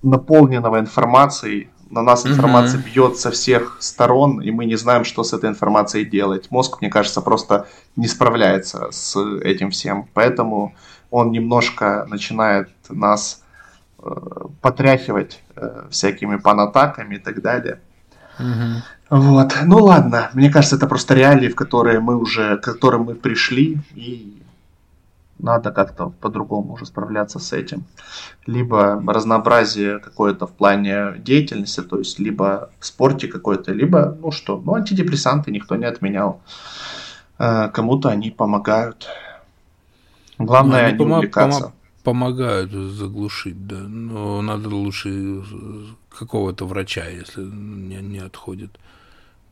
наполненного информацией. На нас информация mm-hmm. бьет со всех сторон, и мы не знаем, что с этой информацией делать. Мозг, мне кажется, просто не справляется с этим всем. Поэтому он немножко начинает нас э, потряхивать э, всякими панатаками и так далее. Mm-hmm. Вот. Ну ладно, мне кажется, это просто реалии, в которые мы уже, к которым мы пришли, и надо как-то по-другому уже справляться с этим. Либо разнообразие какое-то в плане деятельности, то есть либо в спорте какой-то, либо, ну что, ну антидепрессанты никто не отменял. Э, кому-то они помогают. Главное они не пом- увлекаться. Пом- помогают заглушить, да. Но надо лучше какого-то врача, если не, не отходит.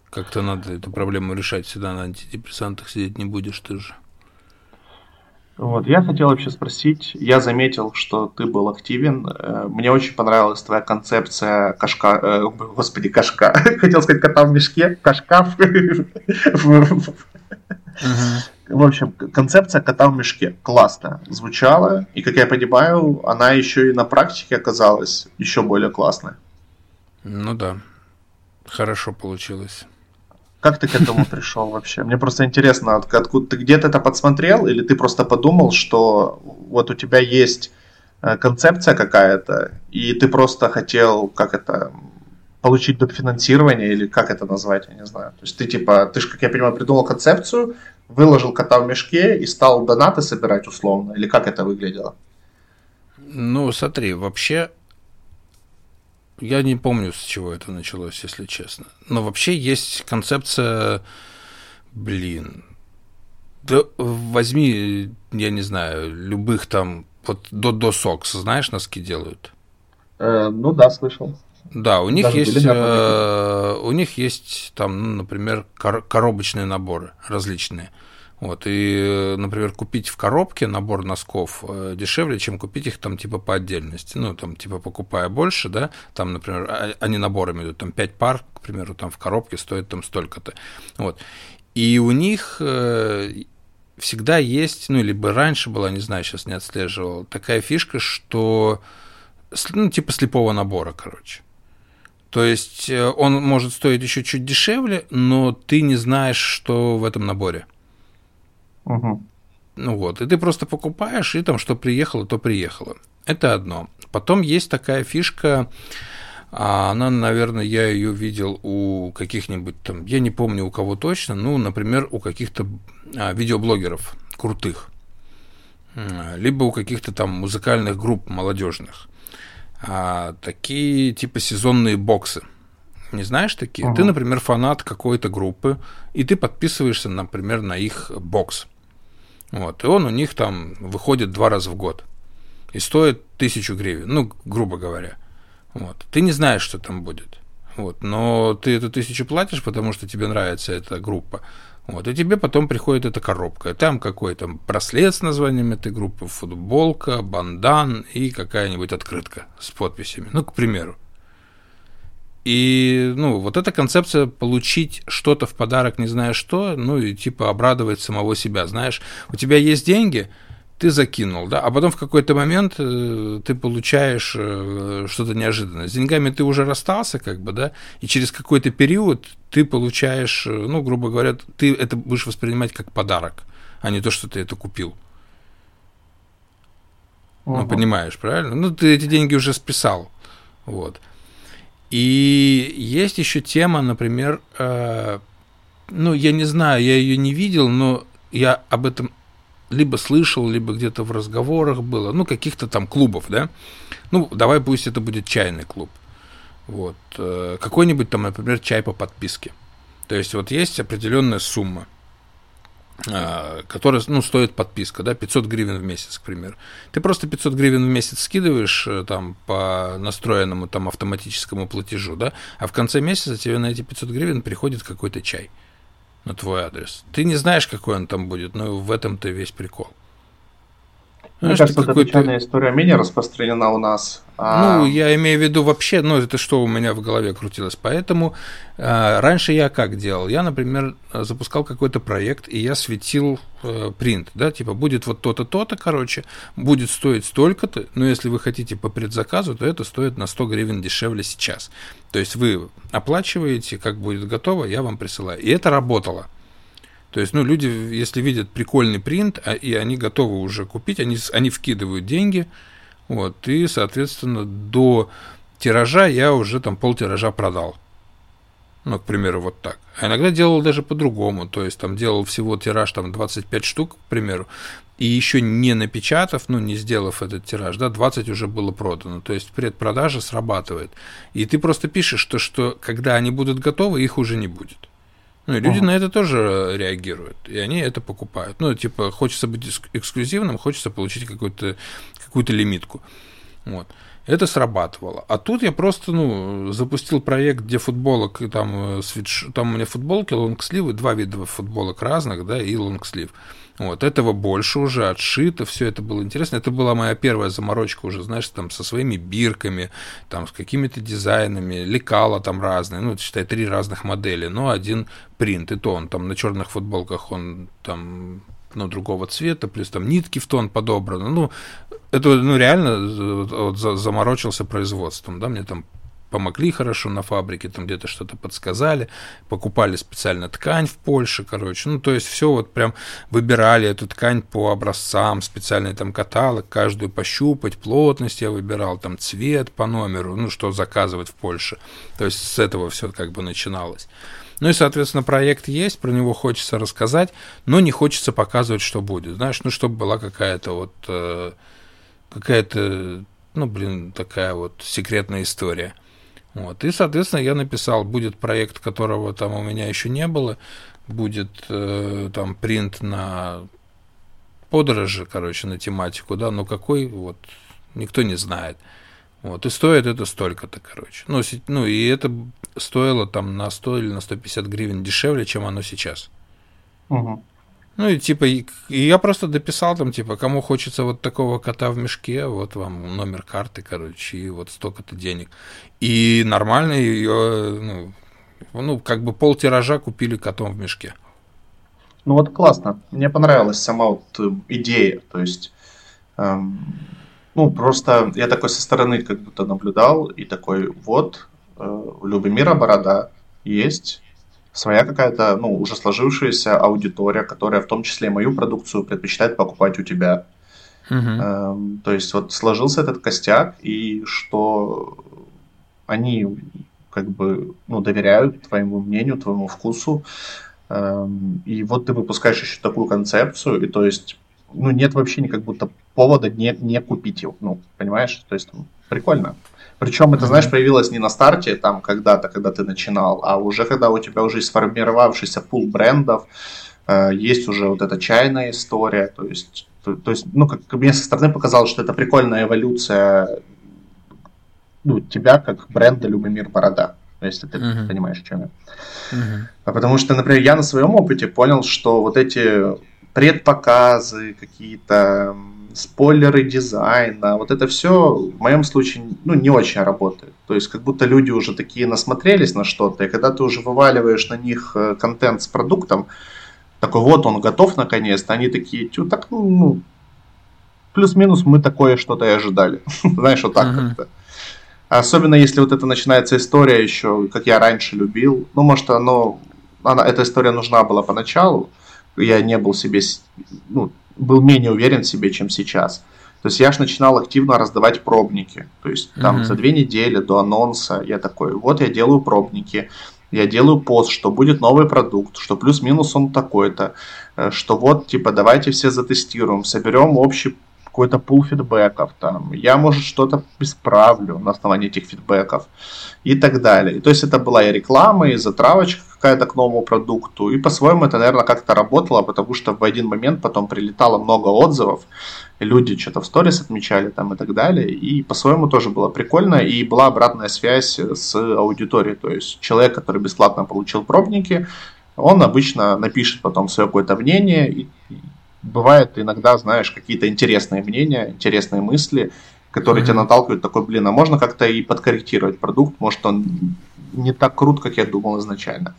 Как-то надо эту проблему решать. Всегда на антидепрессантах сидеть не будешь ты же. Вот, я хотел вообще спросить, я заметил, что ты был активен, э, мне очень понравилась твоя концепция кашка, э, господи, кашка, [LAUGHS] хотел сказать кота в мешке, кашка в [LAUGHS] общем, концепция кота в мешке классно звучала, и, как я понимаю, она еще и на практике оказалась еще более классной. Ну да, хорошо получилось. Как ты к этому пришел вообще? Мне просто интересно, откуда ты где-то это подсмотрел, или ты просто подумал, что вот у тебя есть э, концепция какая-то, и ты просто хотел, как это, получить доп. финансирование, или как это назвать, я не знаю. То есть ты типа, ты же, как я понимаю, придумал концепцию, выложил кота в мешке и стал донаты собирать условно, или как это выглядело? Ну, смотри, вообще я не помню, с чего это началось, если честно. Но вообще есть концепция, блин, да возьми, я не знаю, любых там, вот до до сокс, знаешь, носки делают? Э, ну да, слышал. Да, у них Даже есть, э, у них есть там, ну, например, кор- коробочные наборы различные. Вот, и, например, купить в коробке набор носков э, дешевле, чем купить их там типа по отдельности. Ну, там, типа, покупая больше, да, там, например, а, они наборами идут, там 5 пар, к примеру, там в коробке стоит там столько-то. Вот. И у них э, всегда есть, ну, либо раньше была, не знаю, сейчас не отслеживал, такая фишка, что, ну, типа слепого набора, короче. То есть э, он может стоить еще чуть дешевле, но ты не знаешь, что в этом наборе. Угу. Ну вот, и ты просто покупаешь, и там что приехало, то приехало. Это одно. Потом есть такая фишка, а она, наверное, я ее видел у каких-нибудь там, я не помню у кого точно, ну, например, у каких-то а, видеоблогеров крутых, либо у каких-то там музыкальных групп молодежных. А, такие типа сезонные боксы – не знаешь такие? Угу. Ты, например, фанат какой-то группы, и ты подписываешься, например, на их бокс. Вот, и он у них там выходит два раза в год. И стоит тысячу гривен, ну, грубо говоря. Вот. Ты не знаешь, что там будет. Вот. Но ты эту тысячу платишь, потому что тебе нравится эта группа. Вот, и тебе потом приходит эта коробка. Там какой-то браслет с названием этой группы, футболка, бандан и какая-нибудь открытка с подписями. Ну, к примеру. И, ну, вот эта концепция получить что-то в подарок, не зная что, ну, и типа обрадовать самого себя, знаешь, у тебя есть деньги, ты закинул, да, а потом в какой-то момент э, ты получаешь э, что-то неожиданное. С деньгами ты уже расстался, как бы, да, и через какой-то период ты получаешь, э, ну, грубо говоря, ты это будешь воспринимать как подарок, а не то, что ты это купил. Угу. Ну, понимаешь, правильно? Ну, ты эти деньги уже списал, вот. И есть еще тема, например, э, ну, я не знаю, я ее не видел, но я об этом либо слышал, либо где-то в разговорах было, ну, каких-то там клубов, да. Ну, давай пусть это будет чайный клуб. Вот. Э, какой-нибудь там, например, чай по подписке. То есть вот есть определенная сумма, которая, ну, стоит подписка, да, 500 гривен в месяц, к примеру. Ты просто 500 гривен в месяц скидываешь э, там по настроенному там автоматическому платежу, да, а в конце месяца тебе на эти 500 гривен приходит какой-то чай на твой адрес. Ты не знаешь, какой он там будет, но в этом-то весь прикол. Мне Знаешь, кажется, эта печальная история менее распространена у нас. А... Ну, я имею в виду вообще, ну, это что у меня в голове крутилось. Поэтому э, раньше я как делал? Я, например, запускал какой-то проект, и я светил э, принт, да, типа будет вот то-то, то-то, короче, будет стоить столько-то, но если вы хотите по предзаказу, то это стоит на 100 гривен дешевле сейчас. То есть вы оплачиваете, как будет готово, я вам присылаю. И это работало. То есть, ну, люди, если видят прикольный принт, а, и они готовы уже купить, они, они вкидывают деньги, вот, и, соответственно, до тиража я уже там пол тиража продал. Ну, к примеру, вот так. А иногда делал даже по-другому, то есть там делал всего тираж там 25 штук, к примеру, и еще не напечатав, ну, не сделав этот тираж, да, 20 уже было продано. То есть предпродажа срабатывает. И ты просто пишешь, что, что когда они будут готовы, их уже не будет. Ну, и люди uh-huh. на это тоже реагируют, и они это покупают. Ну, типа, хочется быть эксклюзивным, хочется получить какую-то какую-то лимитку. Вот. Это срабатывало. А тут я просто, ну, запустил проект, где футболок, там, э, свитш... там у меня футболки, лонгсливы, два вида футболок разных, да, и лонгслив. Вот, этого больше уже отшито, все это было интересно. Это была моя первая заморочка уже, знаешь, там со своими бирками, там с какими-то дизайнами, лекала там разные, ну, считай, три разных модели, но один принт, и то он там на черных футболках, он там ну, другого цвета, плюс там нитки в тон подобраны. Ну, это ну, реально вот, заморочился производством, да, мне там помогли хорошо на фабрике, там где-то что-то подсказали, покупали специально ткань в Польше, короче, ну, то есть все вот прям выбирали эту ткань по образцам, специальный там каталог, каждую пощупать, плотность я выбирал, там цвет по номеру, ну, что заказывать в Польше, то есть с этого все как бы начиналось. Ну и, соответственно, проект есть, про него хочется рассказать, но не хочется показывать, что будет, знаешь, ну, чтобы была какая-то вот, э, какая-то, ну, блин, такая вот секретная история – вот. И, соответственно, я написал, будет проект, которого там у меня еще не было, будет э, там принт на подорожи, короче, на тематику, да, но какой, вот, никто не знает. Вот, и стоит это столько-то, короче. Ну, ну, и это стоило там на 100 или на 150 гривен дешевле, чем оно сейчас. Угу. Ну и типа, и я просто дописал там, типа, кому хочется вот такого кота в мешке, вот вам номер карты, короче, и вот столько-то денег. И нормально ее, ну, ну, как бы пол тиража купили котом в мешке. Ну вот классно. Мне понравилась сама вот э, идея. То есть, эм, ну, просто я такой со стороны как будто наблюдал и такой, вот, э, у Любомира Борода есть своя какая-то, ну, уже сложившаяся аудитория, которая в том числе мою продукцию предпочитает покупать у тебя. Uh-huh. Эм, то есть вот сложился этот костяк, и что они как бы ну, доверяют твоему мнению, твоему вкусу. Эм, и вот ты выпускаешь еще такую концепцию, и то есть ну, нет вообще ни как будто повода не, не купить его. Ну, понимаешь? То есть прикольно. Причем это, знаешь, появилось не на старте, там, когда-то, когда ты начинал, а уже когда у тебя уже сформировавшийся пул брендов, э, есть уже вот эта чайная история, то есть, то, то есть, ну, как мне со стороны показалось, что это прикольная эволюция ну, тебя как бренда Любомир Борода, если ты uh-huh. понимаешь, чем я. Uh-huh. Потому что, например, я на своем опыте понял, что вот эти предпоказы какие-то спойлеры дизайна, вот это все в моем случае ну, не очень работает. То есть как будто люди уже такие насмотрелись на что-то, и когда ты уже вываливаешь на них э, контент с продуктом, такой вот он готов наконец-то, они такие, тю, так ну, плюс-минус мы такое что-то и ожидали. [LAUGHS] Знаешь, вот так как-то. Особенно если вот это начинается история еще, как я раньше любил. Ну, может, оно, она, эта история нужна была поначалу. Я не был себе, ну, был менее уверен в себе, чем сейчас. То есть я же начинал активно раздавать пробники. То есть там uh-huh. за две недели до анонса я такой, вот я делаю пробники, я делаю пост, что будет новый продукт, что плюс-минус он такой-то, э, что вот, типа, давайте все затестируем, соберем общий какой-то пул фидбэков, там, я, может, что-то исправлю на основании этих фидбэков и так далее. И, то есть это была и реклама, и затравочка какая-то к новому продукту, и по-своему это, наверное, как-то работало, потому что в один момент потом прилетало много отзывов, люди что-то в сторис отмечали там и так далее, и по-своему тоже было прикольно, и была обратная связь с аудиторией, то есть человек, который бесплатно получил пробники, он обычно напишет потом свое какое-то мнение, и бывает иногда, знаешь, какие-то интересные мнения, интересные мысли, которые mm-hmm. тебя наталкивают, такой, блин, а можно как-то и подкорректировать продукт, может он не так крут, как я думал изначально.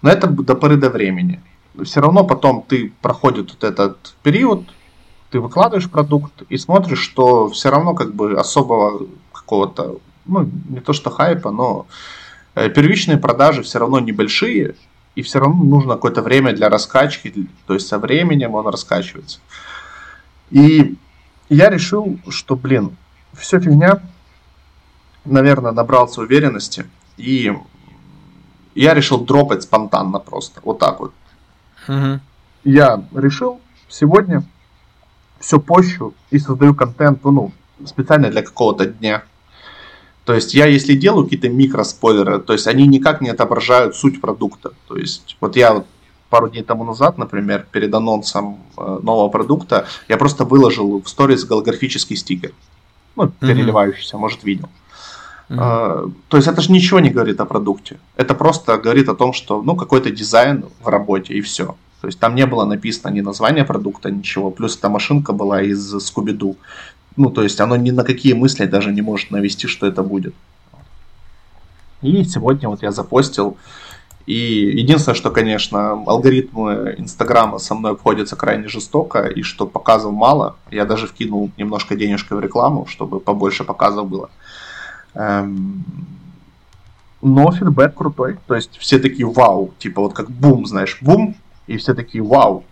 Но это до поры до времени. Все равно потом ты проходит вот этот период, ты выкладываешь продукт и смотришь, что все равно как бы особого какого-то, ну не то что хайпа, но э, первичные продажи все равно небольшие, и все равно нужно какое-то время для раскачки, то есть со временем он раскачивается. И я решил, что, блин, все фигня, наверное, набрался уверенности, и я решил дропать спонтанно просто, вот так вот. Угу. Я решил сегодня все пощу и создаю контент, ну, специально для какого-то дня. То есть я, если делаю какие-то микроспойлеры, то есть они никак не отображают суть продукта. То есть вот я вот пару дней тому назад, например, перед анонсом э, нового продукта, я просто выложил в сторис голографический стикер. Ну, переливающийся, mm-hmm. может, видел. Mm-hmm. то есть это же ничего не говорит о продукте. Это просто говорит о том, что ну какой-то дизайн в работе и все. То есть там не было написано ни название продукта, ничего. Плюс эта машинка была из Скуби-Ду. Ну, то есть оно ни на какие мысли даже не может навести, что это будет. И сегодня вот я запостил. И единственное, что, конечно, алгоритмы Инстаграма со мной обходятся крайне жестоко, и что показов мало. Я даже вкинул немножко денежкой в рекламу, чтобы побольше показов было. Эм... Но фидбэк крутой. То есть все такие вау, типа вот как бум, знаешь, бум, и все такие вау,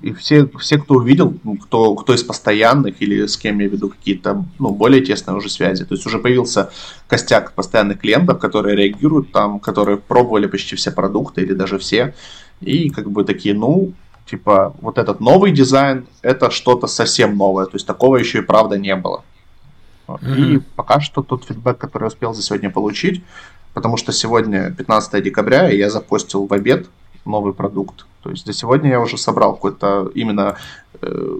и все, все, кто увидел, ну, кто, кто из постоянных или с кем я веду какие-то ну, более тесные уже связи. То есть уже появился костяк постоянных клиентов, которые реагируют там, которые пробовали почти все продукты или даже все. И как бы такие, ну, типа, вот этот новый дизайн, это что-то совсем новое. То есть такого еще и правда не было. Mm-hmm. И пока что тот фидбэк, который я успел за сегодня получить, потому что сегодня 15 декабря, и я запостил в обед новый продукт. То есть до сегодня я уже собрал какой-то именно, э,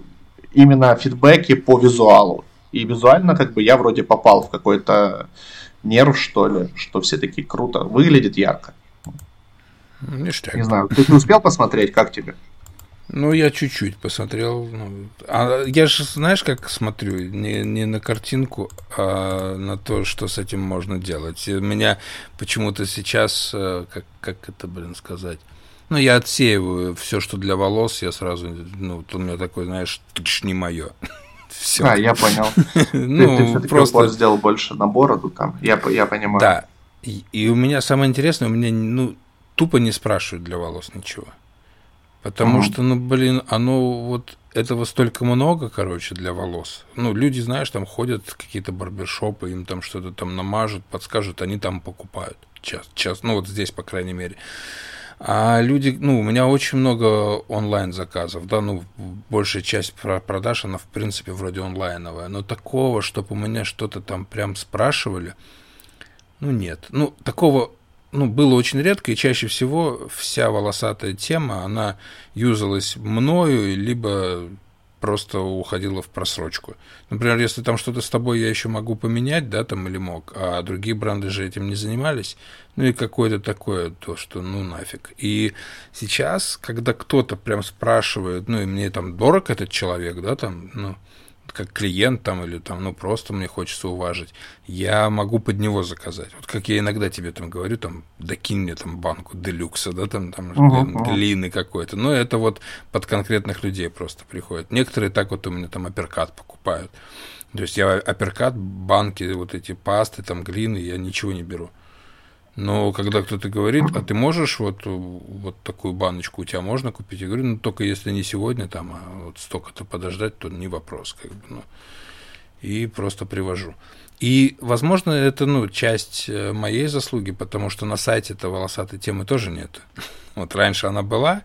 именно фидбэки по визуалу. И визуально как бы я вроде попал в какой-то нерв, что ли, что все такие круто, выглядит ярко. Ништяк. Не знаю, ты, ты успел посмотреть, как тебе? Ну, я чуть-чуть посмотрел. Ну, а я же, знаешь, как смотрю, не, не на картинку, а на то, что с этим можно делать. И у меня почему-то сейчас, э, как, как это, блин, сказать, ну, я отсеиваю все, что для волос, я сразу, ну, вот у меня такой, знаешь, не мое. [LAUGHS] Все. А, я понял. [LAUGHS] ну, ты, просто сделал больше на бороду там. Я, я понимаю. Да. И, и у меня самое интересное, у меня ну тупо не спрашивают для волос ничего. Потому mm-hmm. что, ну, блин, оно вот этого столько много, короче, для волос. Ну, люди, знаешь, там ходят какие-то барбершопы, им там что-то там намажут, подскажут, они там покупают. Час, час, ну, вот здесь, по крайней мере. А люди, ну, у меня очень много онлайн заказов, да, ну, большая часть продаж, она, в принципе, вроде онлайновая, но такого, чтобы у меня что-то там прям спрашивали, ну, нет. Ну, такого, ну, было очень редко, и чаще всего вся волосатая тема, она юзалась мною, либо просто уходила в просрочку. Например, если там что-то с тобой я еще могу поменять, да, там или мог, а другие бренды же этим не занимались, ну и какое-то такое, то, что ну нафиг. И сейчас, когда кто-то прям спрашивает, ну и мне там дорог этот человек, да, там, ну, как клиент там или там, ну, просто мне хочется уважить, я могу под него заказать. Вот как я иногда тебе там говорю, там, докинь мне там банку делюкса, да, там, там uh-huh, глины какой-то. Но это вот под конкретных людей просто приходит. Некоторые так вот у меня там апперкат покупают. То есть я апперкат, банки, вот эти пасты, там, глины, я ничего не беру. Но когда кто-то говорит, а ты можешь вот, вот такую баночку у тебя можно купить? Я говорю, ну только если не сегодня, там, а вот столько-то подождать, то не вопрос. Как бы, ну. И просто привожу. И, возможно, это ну, часть э, моей заслуги, потому что на сайте этой волосатой темы тоже нет. [LAUGHS] Вот раньше она была,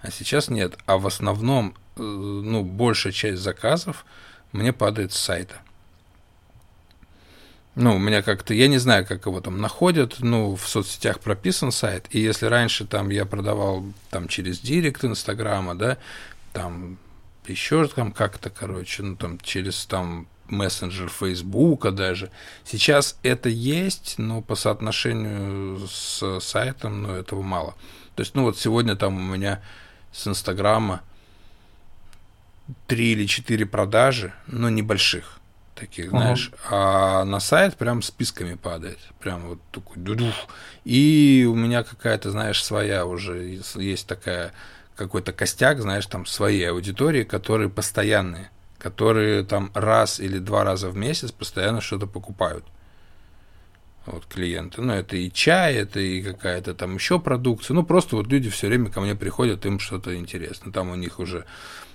а сейчас нет. А в основном, э, ну, большая часть заказов мне падает с сайта. Ну, у меня как-то, я не знаю, как его там находят, ну, в соцсетях прописан сайт, и если раньше там я продавал там через директ Инстаграма, да, там еще там как-то, короче, ну, там через там мессенджер Фейсбука даже. Сейчас это есть, но по соотношению с сайтом, ну, этого мало. То есть, ну, вот сегодня там у меня с Инстаграма три или четыре продажи, но небольших таких, знаешь, uh-huh. а на сайт прям списками падает, прям вот такой дудух. И у меня какая-то, знаешь, своя уже есть такая какой-то костяк, знаешь, там своей аудитории, которые постоянные, которые там раз или два раза в месяц постоянно что-то покупают. Вот клиенты. Ну, это и чай, это и какая-то там еще продукция. Ну, просто вот люди все время ко мне приходят, им что-то интересно. Там у них уже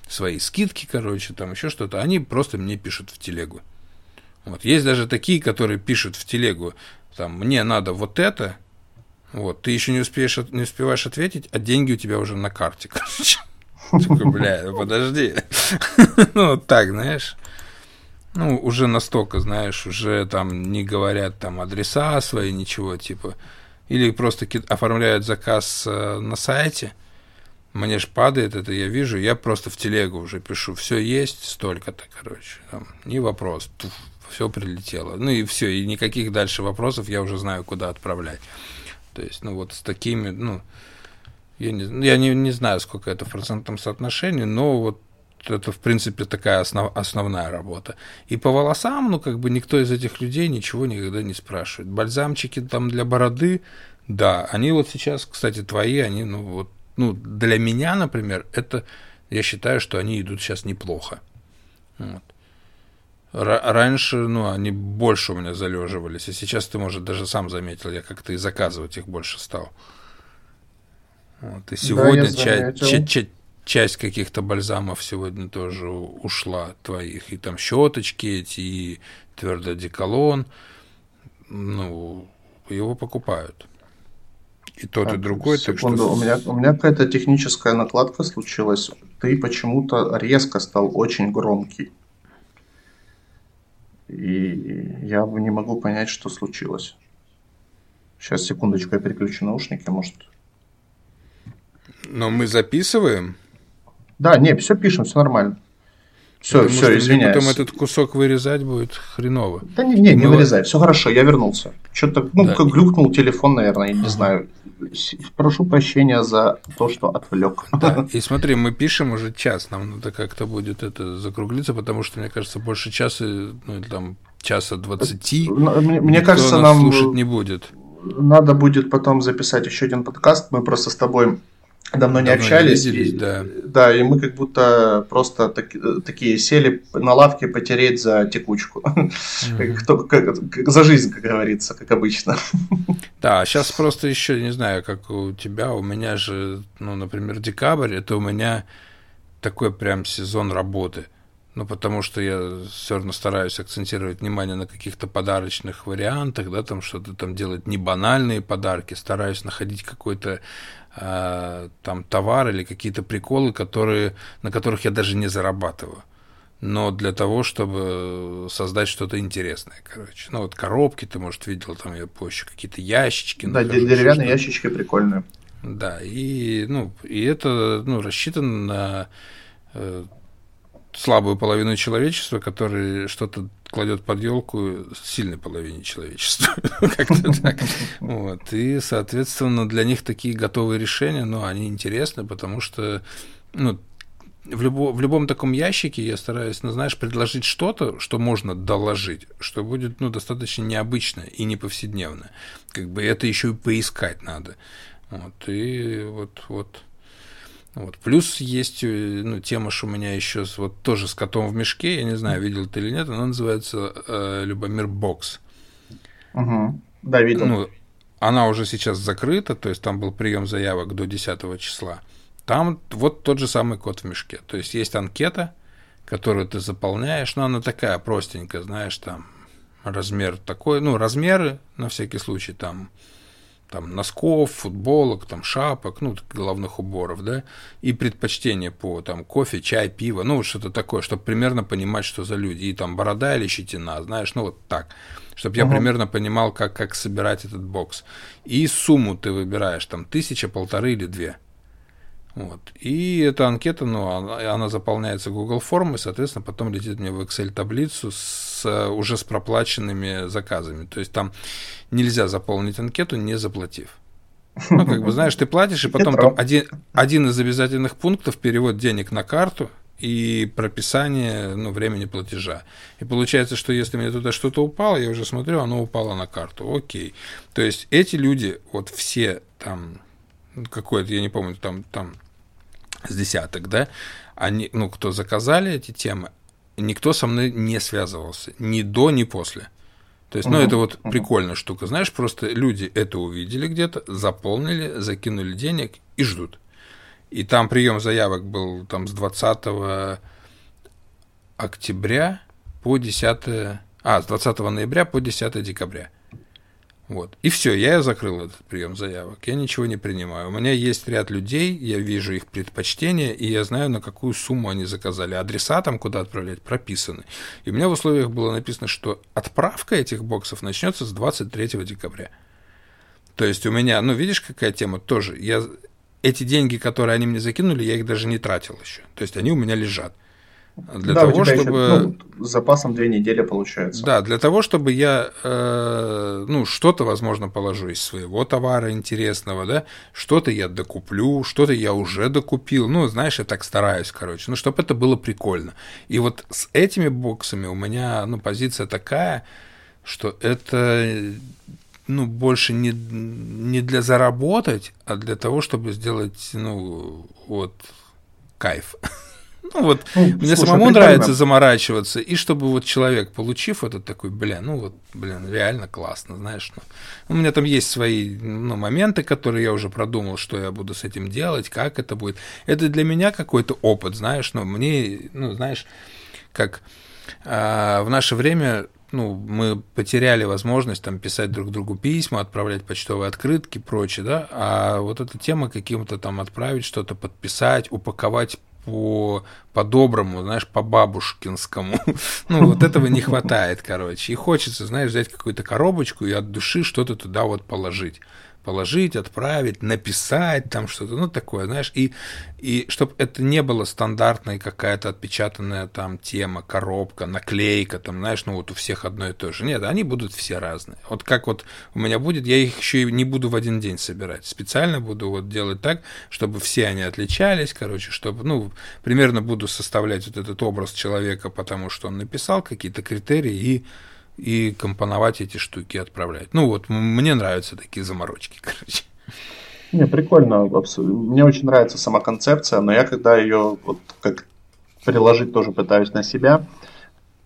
свои скидки, короче, там еще что-то. Они просто мне пишут в телегу. Вот. Есть даже такие, которые пишут в телегу, там, мне надо вот это, вот, ты еще не, успеешь, не успеваешь ответить, а деньги у тебя уже на карте, [LAUGHS] короче. Такой, бля, подожди. [LAUGHS] Ну, вот так, знаешь. Ну, уже настолько, знаешь, уже там не говорят там адреса свои, ничего, типа. Или просто оформляют заказ э, на сайте, мне ж падает это, я вижу, я просто в телегу уже пишу, все есть, столько-то, короче, там, не вопрос, туф, все прилетело. Ну и все, и никаких дальше вопросов я уже знаю, куда отправлять. То есть, ну вот с такими, ну, я не, ну, я не, не знаю, сколько это в процентном соотношении, но вот это, в принципе, такая основ, основная работа. И по волосам, ну, как бы никто из этих людей ничего никогда не спрашивает. Бальзамчики там для бороды, да, они вот сейчас, кстати, твои, они, ну, вот, ну, для меня, например, это, я считаю, что они идут сейчас неплохо. Вот раньше, ну, они больше у меня залеживались, и сейчас ты, может, даже сам заметил, я как-то и заказывать их больше стал. Вот, и сегодня да, ча- ча- ча- часть каких-то бальзамов сегодня тоже ушла твоих, и там щеточки эти, и твердый деколон, ну, его покупают. И тот, так, и другой. Секунду, так что... у меня, у меня какая-то техническая накладка случилась. Ты почему-то резко стал очень громкий. И я не могу понять, что случилось. Сейчас, секундочку, я переключу наушники, может. Но мы записываем? Да, не, все пишем, все нормально. Все, Потому все, извиняюсь. Потом этот кусок вырезать будет хреново. Да не, не, не Но... вырезай, все хорошо, я вернулся. Что-то, ну, да. как глюкнул телефон, наверное, я не знаю. Прошу прощения за то, что отвлек. Да. И смотри, мы пишем уже час, нам надо как-то будет это закруглиться, потому что, мне кажется, больше часа, ну, или там часа двадцати. Мне, мне кажется, нам слушать не будет. Надо будет потом записать еще один подкаст. Мы просто с тобой давно не давно общались. Не виделись, и, да. да, и мы как будто просто так, такие сели на лавке потереть за текучку. Mm-hmm. Кто, как, как, за жизнь, как говорится, как обычно. Да, сейчас просто еще, не знаю, как у тебя, у меня же, ну, например, декабрь, это у меня такой прям сезон работы. Ну, потому что я все равно стараюсь акцентировать внимание на каких-то подарочных вариантах, да, там что-то там делать не банальные подарки, стараюсь находить какой-то э, там товар или какие-то приколы, которые, на которых я даже не зарабатываю. Но для того, чтобы создать что-то интересное, короче. Ну, вот коробки ты, может, видел, там я позже какие-то ящички. Да, нахожу, деревянные ящички прикольные. Да, и, ну, и это ну, рассчитано на э, слабую половину человечества, который что-то кладет под елку сильной половине человечества. [LAUGHS] Вот. И, соответственно, для них такие готовые решения, ну, они интересны, потому что, ну, в, любо, в любом таком ящике я стараюсь, ну, знаешь, предложить что-то, что можно доложить, что будет, ну, достаточно необычно и не повседневно. Как бы это еще и поискать надо. Вот, и вот, вот. Вот. Плюс есть э, ну, тема, что у меня еще вот тоже с котом в мешке, я не знаю, видел ты или нет, она называется э, Любомир Бокс. Угу. Да, видел. Ну, она уже сейчас закрыта, то есть там был прием заявок до 10 числа. Там вот тот же самый код в мешке. То есть есть анкета, которую ты заполняешь, но она такая простенькая, знаешь, там размер такой, ну, размеры, на всякий случай, там, там носков, футболок, там шапок, ну, головных уборов, да, и предпочтение по там кофе, чай, пиво, ну, что-то такое, чтобы примерно понимать, что за люди, и там борода или щетина, знаешь, ну, вот так, чтобы я uh-huh. примерно понимал, как, как собирать этот бокс. И сумму ты выбираешь, там, тысяча, полторы или две. Вот. И эта анкета, ну, она, она заполняется Google формой, соответственно, потом летит мне в Excel таблицу с уже с проплаченными заказами. То есть там нельзя заполнить анкету, не заплатив. Ну, как бы, знаешь, ты платишь, и потом там один, один из обязательных пунктов перевод денег на карту и прописание ну, времени платежа. И получается, что если мне туда что-то упало, я уже смотрю, оно упало на карту. Окей. То есть эти люди, вот все там, какой-то, я не помню, там, там с десяток, да, они, ну, кто заказали эти темы, никто со мной не связывался, ни до, ни после. То есть, ну, uh-huh. это вот прикольная штука. Знаешь, просто люди это увидели где-то, заполнили, закинули денег и ждут. И там прием заявок был там с 20 октября по 10... А, с 20 ноября по 10 декабря. Вот. И все, я закрыл этот прием заявок. Я ничего не принимаю. У меня есть ряд людей, я вижу их предпочтения, и я знаю, на какую сумму они заказали. Адреса там, куда отправлять, прописаны. И у меня в условиях было написано, что отправка этих боксов начнется с 23 декабря. То есть у меня, ну, видишь, какая тема тоже. Я эти деньги, которые они мне закинули, я их даже не тратил еще. То есть они у меня лежат. Для да, того, чтобы... Еще, ну, с запасом две недели получается. Да, для того, чтобы я, э, ну, что-то, возможно, положу из своего товара интересного, да, что-то я докуплю, что-то я уже докупил, ну, знаешь, я так стараюсь, короче, ну, чтобы это было прикольно. И вот с этими боксами у меня, ну, позиция такая, что это ну, больше не, не для заработать, а для того, чтобы сделать, ну, вот, кайф. [LAUGHS] Ну вот, ну, мне слушай, самому нравится заморачиваться, и чтобы вот человек, получив этот такой, бля, ну вот, блин, реально классно, знаешь. Ну, у меня там есть свои ну, моменты, которые я уже продумал, что я буду с этим делать, как это будет. Это для меня какой-то опыт, знаешь, но мне, ну, знаешь, как а, в наше время ну, мы потеряли возможность там писать друг другу письма, отправлять почтовые открытки и прочее, да, а вот эта тема каким-то там отправить что-то, подписать, упаковать по по-доброму, знаешь, по-бабушкинскому. [LAUGHS] ну, вот этого не хватает, короче. И хочется, знаешь, взять какую-то коробочку и от души что-то туда вот положить положить, отправить, написать там что-то, ну, такое, знаешь, и, и чтобы это не было стандартной какая-то отпечатанная там тема, коробка, наклейка, там, знаешь, ну, вот у всех одно и то же. Нет, они будут все разные. Вот как вот у меня будет, я их еще и не буду в один день собирать. Специально буду вот делать так, чтобы все они отличались, короче, чтобы, ну, примерно буду составлять вот этот образ человека, потому что он написал какие-то критерии и и компоновать эти штуки отправлять. Ну вот, мне нравятся такие заморочки, [LAUGHS] короче. Не, прикольно. Мне очень нравится сама концепция, но я когда ее вот как приложить тоже пытаюсь на себя,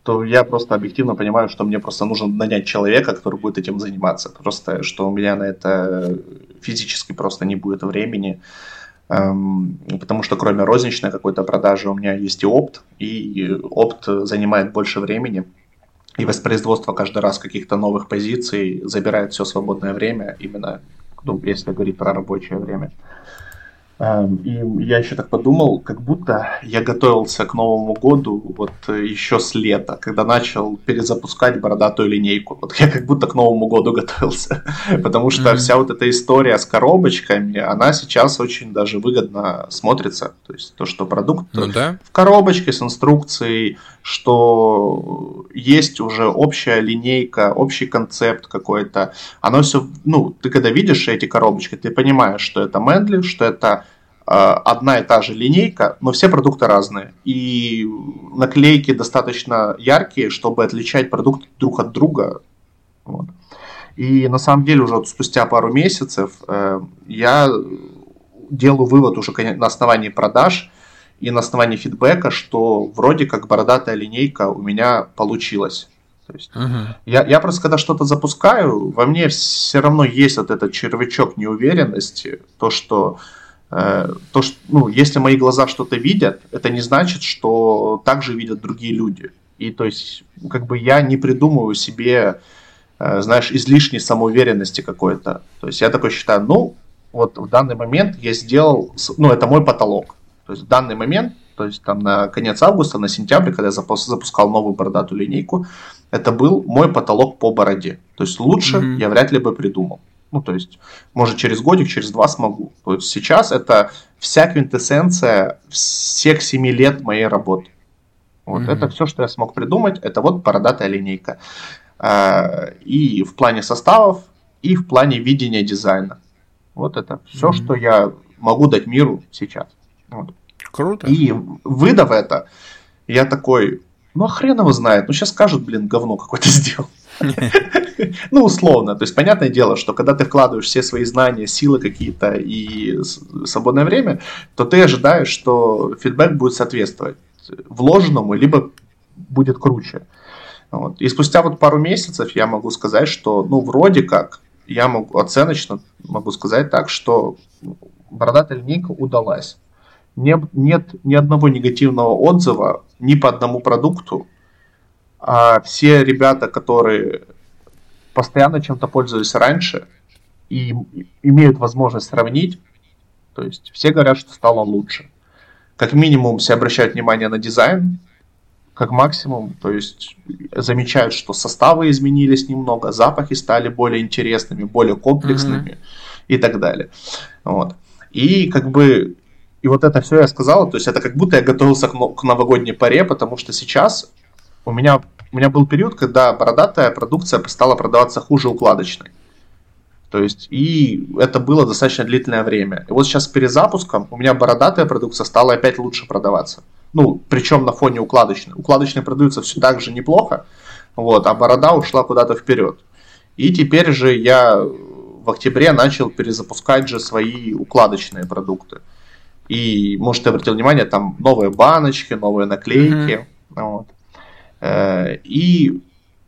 то я просто объективно понимаю, что мне просто нужно нанять человека, который будет этим заниматься. Просто, что у меня на это физически просто не будет времени. Эм, потому что кроме розничной какой-то продажи у меня есть и опт, и опт занимает больше времени и воспроизводство каждый раз каких-то новых позиций забирает все свободное время, именно ну, если говорить про рабочее время. Эм, и я еще так подумал, как будто я готовился к Новому году вот еще с лета, когда начал перезапускать бородатую линейку. Вот я как будто к Новому году готовился, [LAUGHS] потому что mm-hmm. вся вот эта история с коробочками, она сейчас очень даже выгодно смотрится. То есть то, что продукт ну, да. в коробочке с инструкцией, что есть уже общая линейка, общий концепт какой-то. Оно все, ну, ты когда видишь эти коробочки, ты понимаешь, что это Мендли, что это одна и та же линейка, но все продукты разные. И наклейки достаточно яркие, чтобы отличать продукты друг от друга. Вот. И на самом деле уже вот спустя пару месяцев э, я делаю вывод уже на основании продаж и на основании фидбэка, что вроде как бородатая линейка у меня получилась. То есть uh-huh. я, я просто когда что-то запускаю, во мне все равно есть вот этот червячок неуверенности, то что э, то что ну если мои глаза что-то видят, это не значит, что так же видят другие люди. И то есть как бы я не придумываю себе, э, знаешь, излишней самоуверенности какой-то. То есть я такой считаю, ну вот в данный момент я сделал, ну это мой потолок. То есть в данный момент то есть там на конец августа, на сентябрь, когда я запускал новую бородатую линейку, это был мой потолок по бороде. То есть лучше mm-hmm. я вряд ли бы придумал. Ну, то есть, может, через годик, через два смогу. То есть сейчас это вся квинтэссенция всех семи лет моей работы. Вот mm-hmm. это все, что я смог придумать, это вот бородатая линейка. А, и в плане составов, и в плане видения дизайна. Вот это все, mm-hmm. что я могу дать миру сейчас. Вот. Круто. И выдав это, я такой, ну а хрен его знает, ну сейчас скажут, блин, говно какое-то [LAUGHS] сделал. [LAUGHS] Ну, условно. То есть, понятное дело, что когда ты вкладываешь все свои знания, силы какие-то и свободное время, то ты ожидаешь, что фидбэк будет соответствовать вложенному, либо будет круче. Вот. И спустя вот пару месяцев я могу сказать, что, ну, вроде как, я могу оценочно могу сказать так, что бородатая линейка удалась не, нет ни одного негативного отзыва ни по одному продукту. А все ребята, которые постоянно чем-то пользовались раньше и имеют возможность сравнить, то есть все говорят, что стало лучше. Как минимум все обращают внимание на дизайн, как максимум, то есть замечают, что составы изменились немного, запахи стали более интересными, более комплексными mm-hmm. и так далее. Вот. И как бы и вот это все я сказал, то есть это как будто я готовился к новогодней паре, потому что сейчас у меня, у меня был период, когда бородатая продукция стала продаваться хуже укладочной. То есть, и это было достаточно длительное время. И вот сейчас с перезапуском у меня бородатая продукция стала опять лучше продаваться. Ну, причем на фоне укладочной. Укладочные продаются все так же неплохо, вот, а борода ушла куда-то вперед. И теперь же я в октябре начал перезапускать же свои укладочные продукты. И, может, ты обратил внимание, там новые баночки, новые наклейки. Mm-hmm. Вот. Э, и,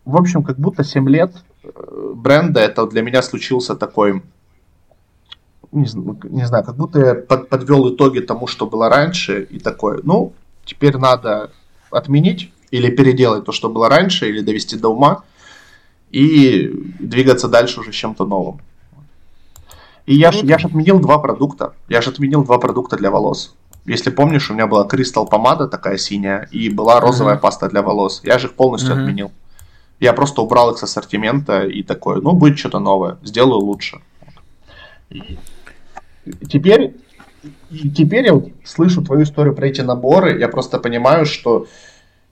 в общем, как будто 7 лет э, бренда, это для меня случился такой, не, не знаю, как будто я под, подвел итоги тому, что было раньше, и такой, ну, теперь надо отменить или переделать то, что было раньше, или довести до ума, и двигаться дальше уже чем-то новым. И я, ж, я ж отменил два продукта. Я же отменил два продукта для волос. Если помнишь, у меня была кристалл помада такая синяя и была розовая mm-hmm. паста для волос. Я же их полностью mm-hmm. отменил. Я просто убрал их с ассортимента и такой, ну, будет что-то новое, сделаю лучше. Теперь, теперь я слышу твою историю про эти наборы, я просто понимаю, что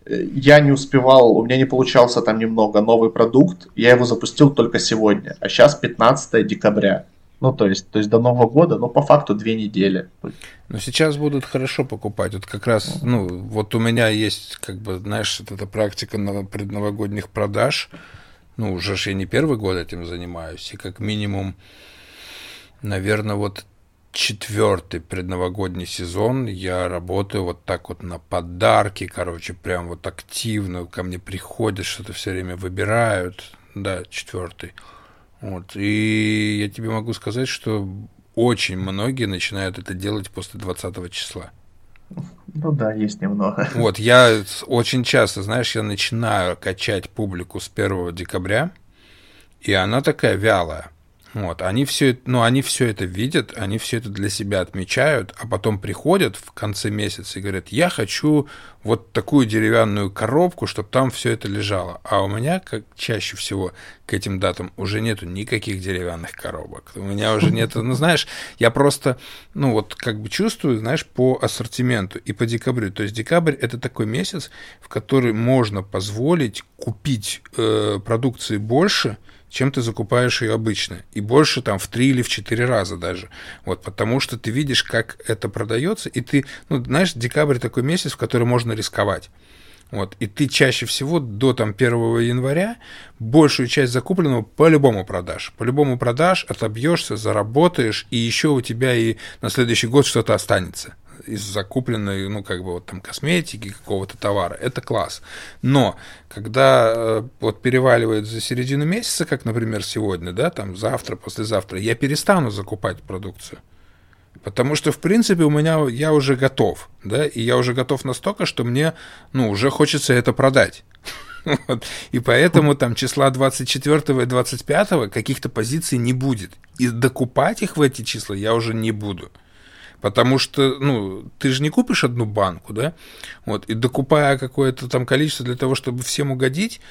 э, я не успевал, у меня не получался там немного новый продукт, я его запустил только сегодня, а сейчас 15 декабря. Ну, то есть, то есть до Нового года, ну, по факту две недели. Но сейчас будут хорошо покупать. Вот как раз, ну, вот у меня есть, как бы, знаешь, вот эта практика предновогодних продаж. Ну, уже ж я не первый год этим занимаюсь. И как минимум, наверное, вот четвертый предновогодний сезон я работаю вот так вот на подарки, короче, прям вот активно ко мне приходят, что-то все время выбирают. Да, четвертый. Вот. И я тебе могу сказать, что очень многие начинают это делать после 20 числа. Ну да, есть немного. Вот, я очень часто, знаешь, я начинаю качать публику с 1 декабря, и она такая вялая. Вот, они все, ну, они все это видят, они все это для себя отмечают, а потом приходят в конце месяца и говорят, я хочу вот такую деревянную коробку, чтобы там все это лежало. А у меня, как чаще всего к этим датам, уже нету никаких деревянных коробок. У меня уже нет, ну знаешь, я просто, ну вот как бы чувствую, знаешь, по ассортименту и по декабрю. То есть декабрь это такой месяц, в который можно позволить купить э, продукции больше, чем ты закупаешь ее обычно. И больше там в три или в четыре раза даже. Вот, потому что ты видишь, как это продается, и ты, ну, знаешь, декабрь такой месяц, в который можно рисковать. Вот, и ты чаще всего до там, 1 января большую часть закупленного по-любому продашь. По-любому продашь, отобьешься, заработаешь, и еще у тебя и на следующий год что-то останется из закупленной, ну, как бы вот там косметики, какого-то товара, это класс. Но когда э, вот переваливает за середину месяца, как, например, сегодня, да, там завтра, послезавтра, я перестану закупать продукцию. Потому что, в принципе, у меня я уже готов, да, и я уже готов настолько, что мне, ну, уже хочется это продать. [LAUGHS] Вот. И поэтому там числа 24 и 25 каких-то позиций не будет. И докупать их в эти числа я уже не буду. Потому что, ну, ты же не купишь одну банку, да? Вот, и докупая какое-то там количество для того, чтобы всем угодить,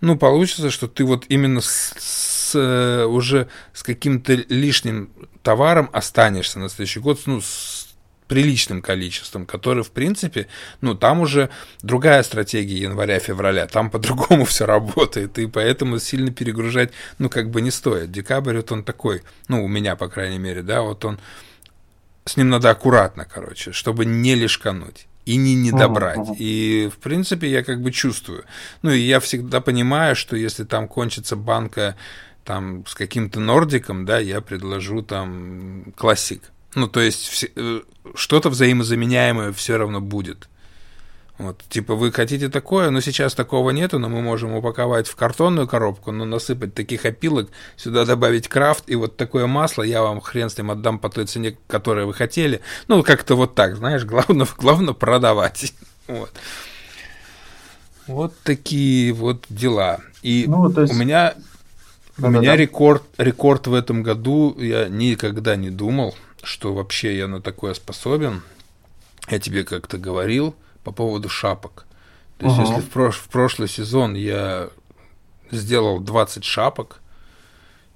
ну, получится, что ты вот именно с, с, э, уже с каким-то лишним товаром останешься на следующий год, ну, с приличным количеством, который, в принципе, ну, там уже другая стратегия января-февраля, там по-другому все работает, и поэтому сильно перегружать, ну, как бы не стоит. Декабрь, вот он такой, ну, у меня, по крайней мере, да, вот он с ним надо аккуратно, короче, чтобы не лишкануть и не недобрать. Uh-huh, uh-huh. И, в принципе, я как бы чувствую. Ну, и я всегда понимаю, что если там кончится банка там с каким-то нордиком, да, я предложу там классик. Ну, то есть все, э, что-то взаимозаменяемое все равно будет. Вот, типа, вы хотите такое, но сейчас такого нету, но мы можем упаковать в картонную коробку, но насыпать таких опилок, сюда добавить крафт, и вот такое масло я вам хрен с ним отдам по той цене, которую вы хотели. Ну, как-то вот так, знаешь, [LAUGHS] главное, главное продавать. Вот. Вот такие вот дела. И ну, есть... у меня, да, у меня да. рекорд, рекорд в этом году, я никогда не думал, что вообще я на такое способен. Я тебе как-то говорил – по поводу шапок. То есть, если в, прош в прошлый сезон я сделал 20 шапок,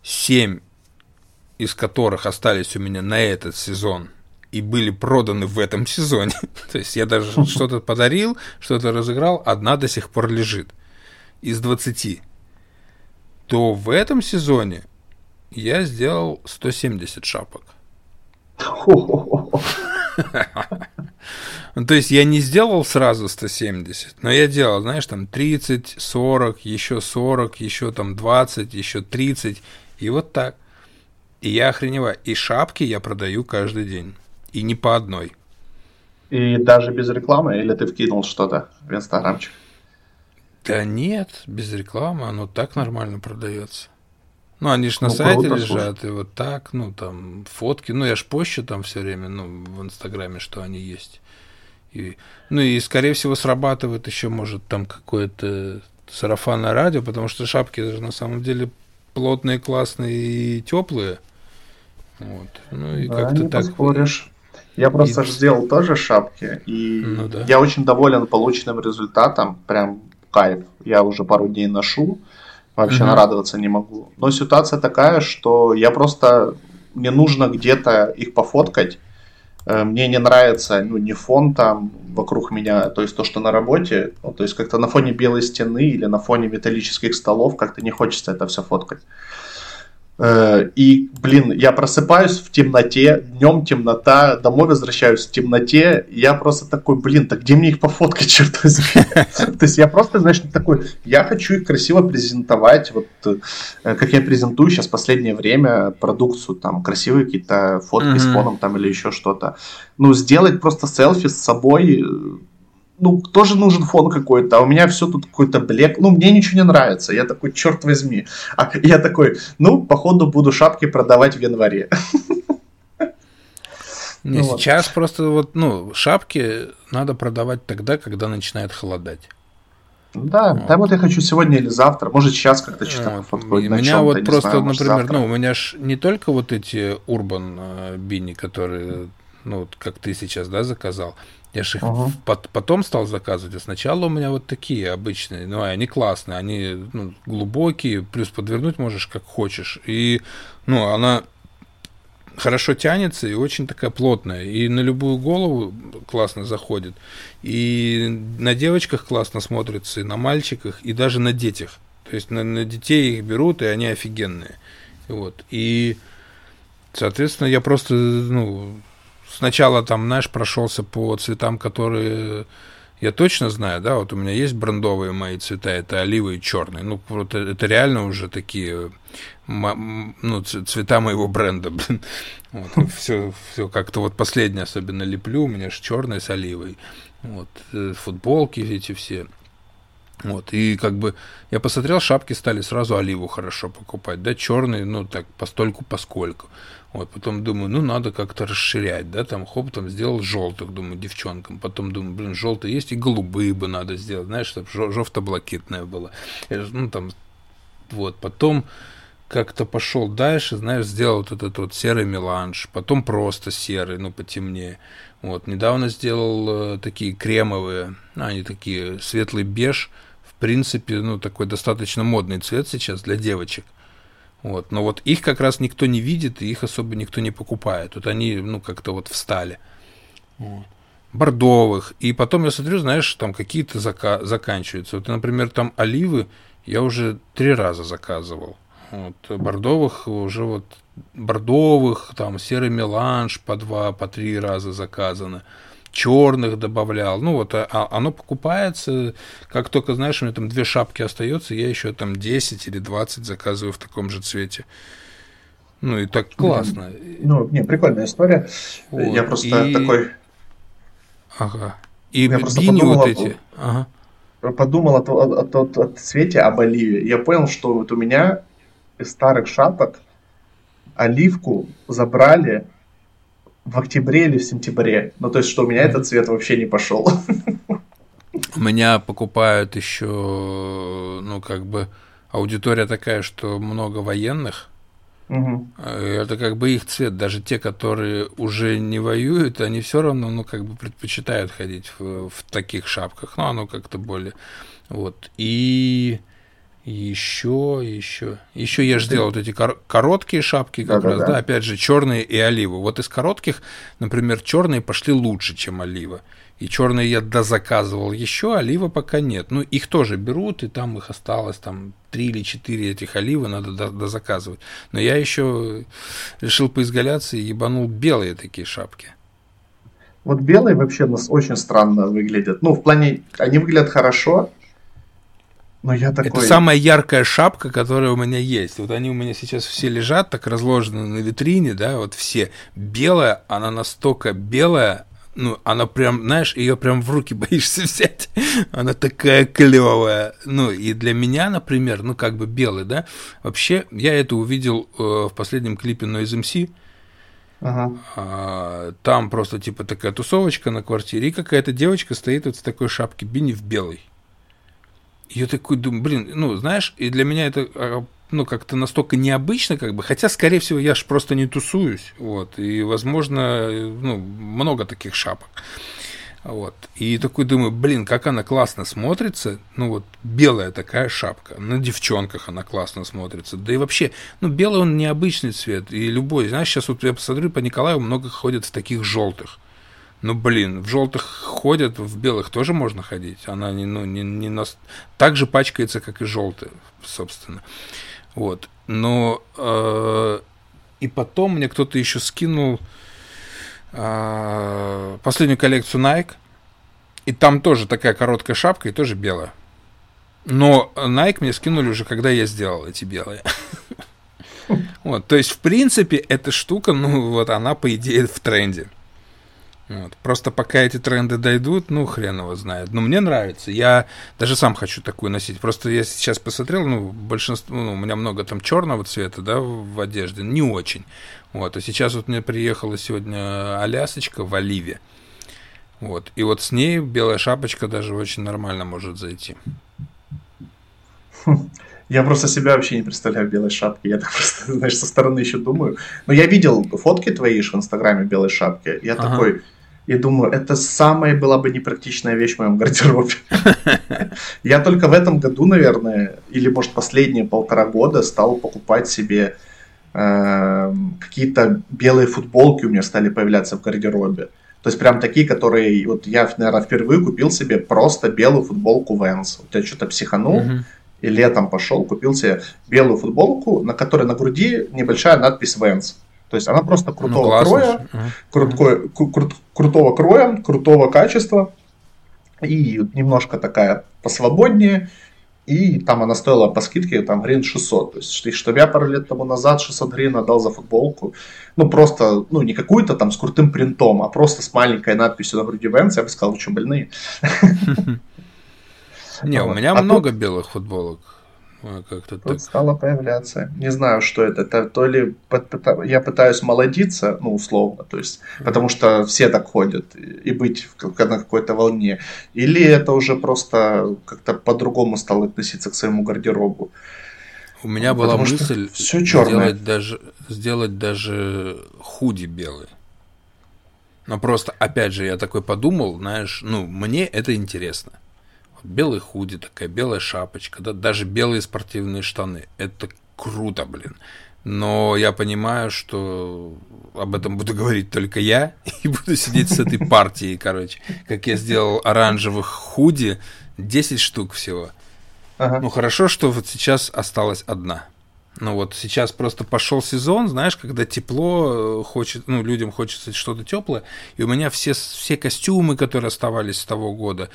7 из которых остались у меня на этот сезон и были проданы в этом сезоне. [LAUGHS] То есть я даже что-то подарил, что-то разыграл, одна до сих пор лежит из 20. То в этом сезоне я сделал 170 шапок. [LAUGHS] Ну, то есть я не сделал сразу 170, но я делал, знаешь, там 30, 40, еще 40, еще там 20, еще 30, и вот так. И я охреневаю. И шапки я продаю каждый день. И не по одной. И даже без рекламы? Или ты вкинул что-то в инстаграмчик? Да нет, без рекламы, оно так нормально продается. Ну, они же на ну, сайте круто, лежат, слушай. и вот так, ну, там, фотки. Ну, я ж пощу там все время, ну, в Инстаграме, что они есть. И, ну, и, скорее всего, срабатывает еще, может, там какое-то сарафанное радио, потому что шапки же на самом деле плотные, классные и теплые. Вот. Ну, и да, как-то так. Поспоришь. Я просто и... сделал тоже шапки, и ну, да. я очень доволен полученным результатом, прям кайф. Я уже пару дней ношу, Вообще угу. нарадоваться не могу. Но ситуация такая, что я просто... Мне нужно где-то их пофоткать. Э, мне не нравится, ну, не фон там вокруг меня, то есть то, что на работе, ну, то есть как-то на фоне белой стены или на фоне металлических столов как-то не хочется это все фоткать. Э, и, блин, я просыпаюсь в темноте, днем темнота, домой возвращаюсь в темноте, я просто такой, блин, так где мне их пофоткать, [LAUGHS] черт возьми? То есть я просто, знаешь, такой, я хочу их красиво презентовать, вот э, как я презентую сейчас последнее время продукцию, там, красивые какие-то фотки с фоном там или еще что-то. Ну, сделать просто селфи с собой, ну, тоже нужен фон какой-то, а у меня все тут какой-то блек, ну, мне ничего не нравится, я такой, черт возьми, а я такой, ну, походу буду шапки продавать в январе. Не, ну, сейчас вот. просто вот, ну, шапки надо продавать тогда, когда начинает холодать. Да, вот. да вот я хочу сегодня или завтра, может сейчас как-то что-то вот. подходит. У меня вот просто, знаю, например, завтра. ну, у меня ж не только вот эти Urban э, бини, которые, ну, вот как ты сейчас, да, заказал, Я же их uh-huh. потом стал заказывать, а сначала у меня вот такие обычные, ну, они классные, они ну, глубокие, плюс подвернуть можешь как хочешь. И, ну, она хорошо тянется и очень такая плотная. И на любую голову классно заходит. И на девочках классно смотрится, и на мальчиках, и даже на детях. То есть на, на детей их берут, и они офигенные. Вот. И, соответственно, я просто, ну, сначала там, знаешь, прошелся по цветам, которые я точно знаю, да, вот у меня есть брендовые мои цвета, это оливы и черный. Ну, вот это реально уже такие ну, цвета моего бренда, [LAUGHS] блин. Вот, [LAUGHS] все, все как-то вот последнее особенно леплю, у меня же черный с оливой. Вот, э, футболки эти все. Вот, и как бы я посмотрел, шапки стали сразу оливу хорошо покупать, да, черные, ну, так, постольку поскольку. Вот, потом думаю, ну, надо как-то расширять, да, там, хоп, там, сделал желтых, думаю, девчонкам. Потом думаю, блин, желтые есть, и голубые бы надо сделать, знаешь, чтобы жовто-блакитное было. Ну, там, вот, потом как-то пошел дальше, знаешь, сделал вот этот вот серый меланж, потом просто серый, ну, потемнее. Вот, недавно сделал э, такие кремовые, ну, они такие светлый беж, в принципе, ну, такой достаточно модный цвет сейчас для девочек. Вот. Но вот их как раз никто не видит, и их особо никто не покупает. Вот они, ну, как-то вот встали. Вот. Бордовых. И потом я смотрю, знаешь, там какие-то зака- заканчиваются. Вот, например, там оливы я уже три раза заказывал. Вот. Бордовых уже вот бордовых, там серый меланж по два, по три раза заказано черных добавлял. Ну вот, а, а оно покупается, как только, знаешь, у меня там две шапки остается, я еще там 10 или 20 заказываю в таком же цвете. Ну и так классно. Ну, не, прикольная история. Вот. Я просто и... такой... Ага. И я бини вот эти. Ага. Подумал о, о, о, о, о цвете об оливе. Я понял, что вот у меня из старых шапок оливку забрали в октябре или в сентябре. Ну, то есть, что у меня этот цвет вообще не пошел. У меня покупают еще, ну, как бы, аудитория такая, что много военных. Угу. Это как бы их цвет. Даже те, которые уже не воюют, они все равно, ну, как бы предпочитают ходить в, в таких шапках. Ну, оно как-то более. Вот. И еще, еще. Еще я же делал вот эти кор- короткие шапки, как да, раз, да, да. да, опять же, черные и оливы. Вот из коротких, например, черные пошли лучше, чем олива. И черные я дозаказывал еще, олива пока нет. Ну, их тоже берут, и там их осталось там три или четыре этих оливы надо дозаказывать. Но я еще решил поизгаляться и ебанул белые такие шапки. Вот белые вообще у нас очень странно выглядят. Ну, в плане, они выглядят хорошо, но я такой... Это самая яркая шапка, которая у меня есть. Вот они у меня сейчас все лежат, так разложены на витрине, да, вот все. Белая, она настолько белая, ну, она прям, знаешь, ее прям в руки [LAUGHS] боишься взять. Она такая клевая. Ну, и для меня, например, ну, как бы белый, да, вообще, я это увидел э, в последнем клипе Noise MC. Ага. А, там просто типа такая тусовочка на квартире, и какая-то девочка стоит вот с такой шапки Бини в белой я такой думаю, блин, ну, знаешь, и для меня это а, ну, как-то настолько необычно, как бы, хотя, скорее всего, я же просто не тусуюсь, вот, и, возможно, ну, много таких шапок, вот, и такой думаю, блин, как она классно смотрится, ну, вот, белая такая шапка, на девчонках она классно смотрится, да и вообще, ну, белый он необычный цвет, и любой, знаешь, сейчас вот я посмотрю, по Николаю много ходят в таких желтых, ну, блин, в желтых ходят, в белых тоже можно ходить. Она не, ну, не, не нас... так же пачкается, как и желтая, собственно. Вот. Но э, и потом мне кто-то еще скинул э, последнюю коллекцию Nike. И там тоже такая короткая шапка и тоже белая. Но Nike мне скинули уже, когда я сделал эти белые. [LAUGHS] Вот, то есть, в принципе, эта штука, ну, вот она, по идее, в тренде. Вот. Просто пока эти тренды дойдут, ну, хрен его знает. Но мне нравится. Я даже сам хочу такую носить. Просто я сейчас посмотрел, ну, большинство, ну, у меня много там черного цвета, да, в одежде. Не очень. Вот. А сейчас вот мне приехала сегодня Алясочка в Оливе. Вот. И вот с ней белая шапочка даже очень нормально может зайти. [LAUGHS] Я просто себя вообще не представляю в белой шапке. Я так просто, [LAUGHS] знаешь, со стороны еще думаю. Но я видел фотки твои в Инстаграме белой шапки. Я ага. такой, и думаю, это самая была бы непрактичная вещь в моем гардеробе. Я только в этом году, наверное, или может последние полтора года стал покупать себе э, какие-то белые футболки у меня стали появляться в гардеробе. То есть прям такие, которые, вот я, наверное, впервые купил себе просто белую футболку Vans. Вот я что-то психанул, uh-huh. и летом пошел, купил себе белую футболку, на которой на груди небольшая надпись Vans. То есть она просто крутого ну, кроя, крутой, кру- крутого кроя, крутого качества, и немножко такая посвободнее, и там она стоила по скидке там гривен 600. То есть, чтобы я пару лет тому назад 600 гривен отдал за футболку, ну просто, ну не какую-то там с крутым принтом, а просто с маленькой надписью на груди Венс, я бы сказал, вы что, больные? [LAUGHS] Не, у меня а много белых футболок. Как-то Тут так. стало появляться. Не знаю, что это. Это то ли я пытаюсь молодиться, ну, условно, то есть, потому что все так ходят, и быть на какой-то волне. Или это уже просто как-то по-другому стало относиться к своему гардеробу. У меня была потому мысль все сделать даже, сделать даже худи белый. Но просто, опять же, я такой подумал, знаешь, ну, мне это интересно белый худи, такая белая шапочка, да, даже белые спортивные штаны. Это круто, блин. Но я понимаю, что об этом буду говорить только я, и буду сидеть с этой партией, короче. Как я сделал оранжевых худи, 10 штук всего. Ага. Ну, хорошо, что вот сейчас осталась одна. Ну вот сейчас просто пошел сезон, знаешь, когда тепло э, хочет, ну, людям хочется что-то теплое, и у меня все, все костюмы, которые оставались с того года,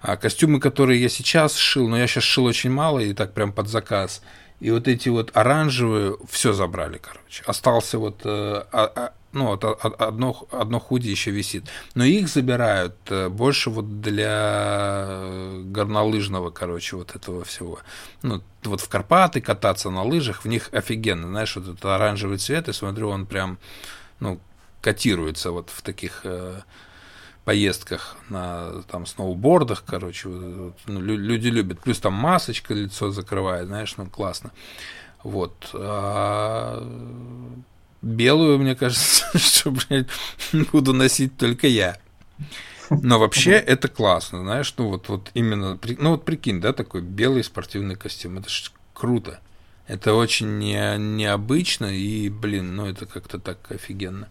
а костюмы, которые я сейчас шил, но я сейчас шил очень мало и так прям под заказ. И вот эти вот оранжевые все забрали, короче. Остался вот, э, а, а, ну, вот одно, одно худи еще висит. Но их забирают э, больше вот для горнолыжного, короче, вот этого всего. Ну, вот в Карпаты кататься на лыжах, в них офигенно. Знаешь, вот этот оранжевый цвет, я смотрю, он прям, ну, котируется вот в таких э, поездках на там сноубордах, короче, вот, ну, люди любят. Плюс там масочка лицо закрывает, знаешь, ну классно. Вот. А белую, мне кажется, [LAUGHS] что, буду носить только я. Но вообще это классно, знаешь, ну вот, вот именно, ну вот прикинь, да, такой белый спортивный костюм, это ж круто. Это очень не, необычно и, блин, ну это как-то так офигенно.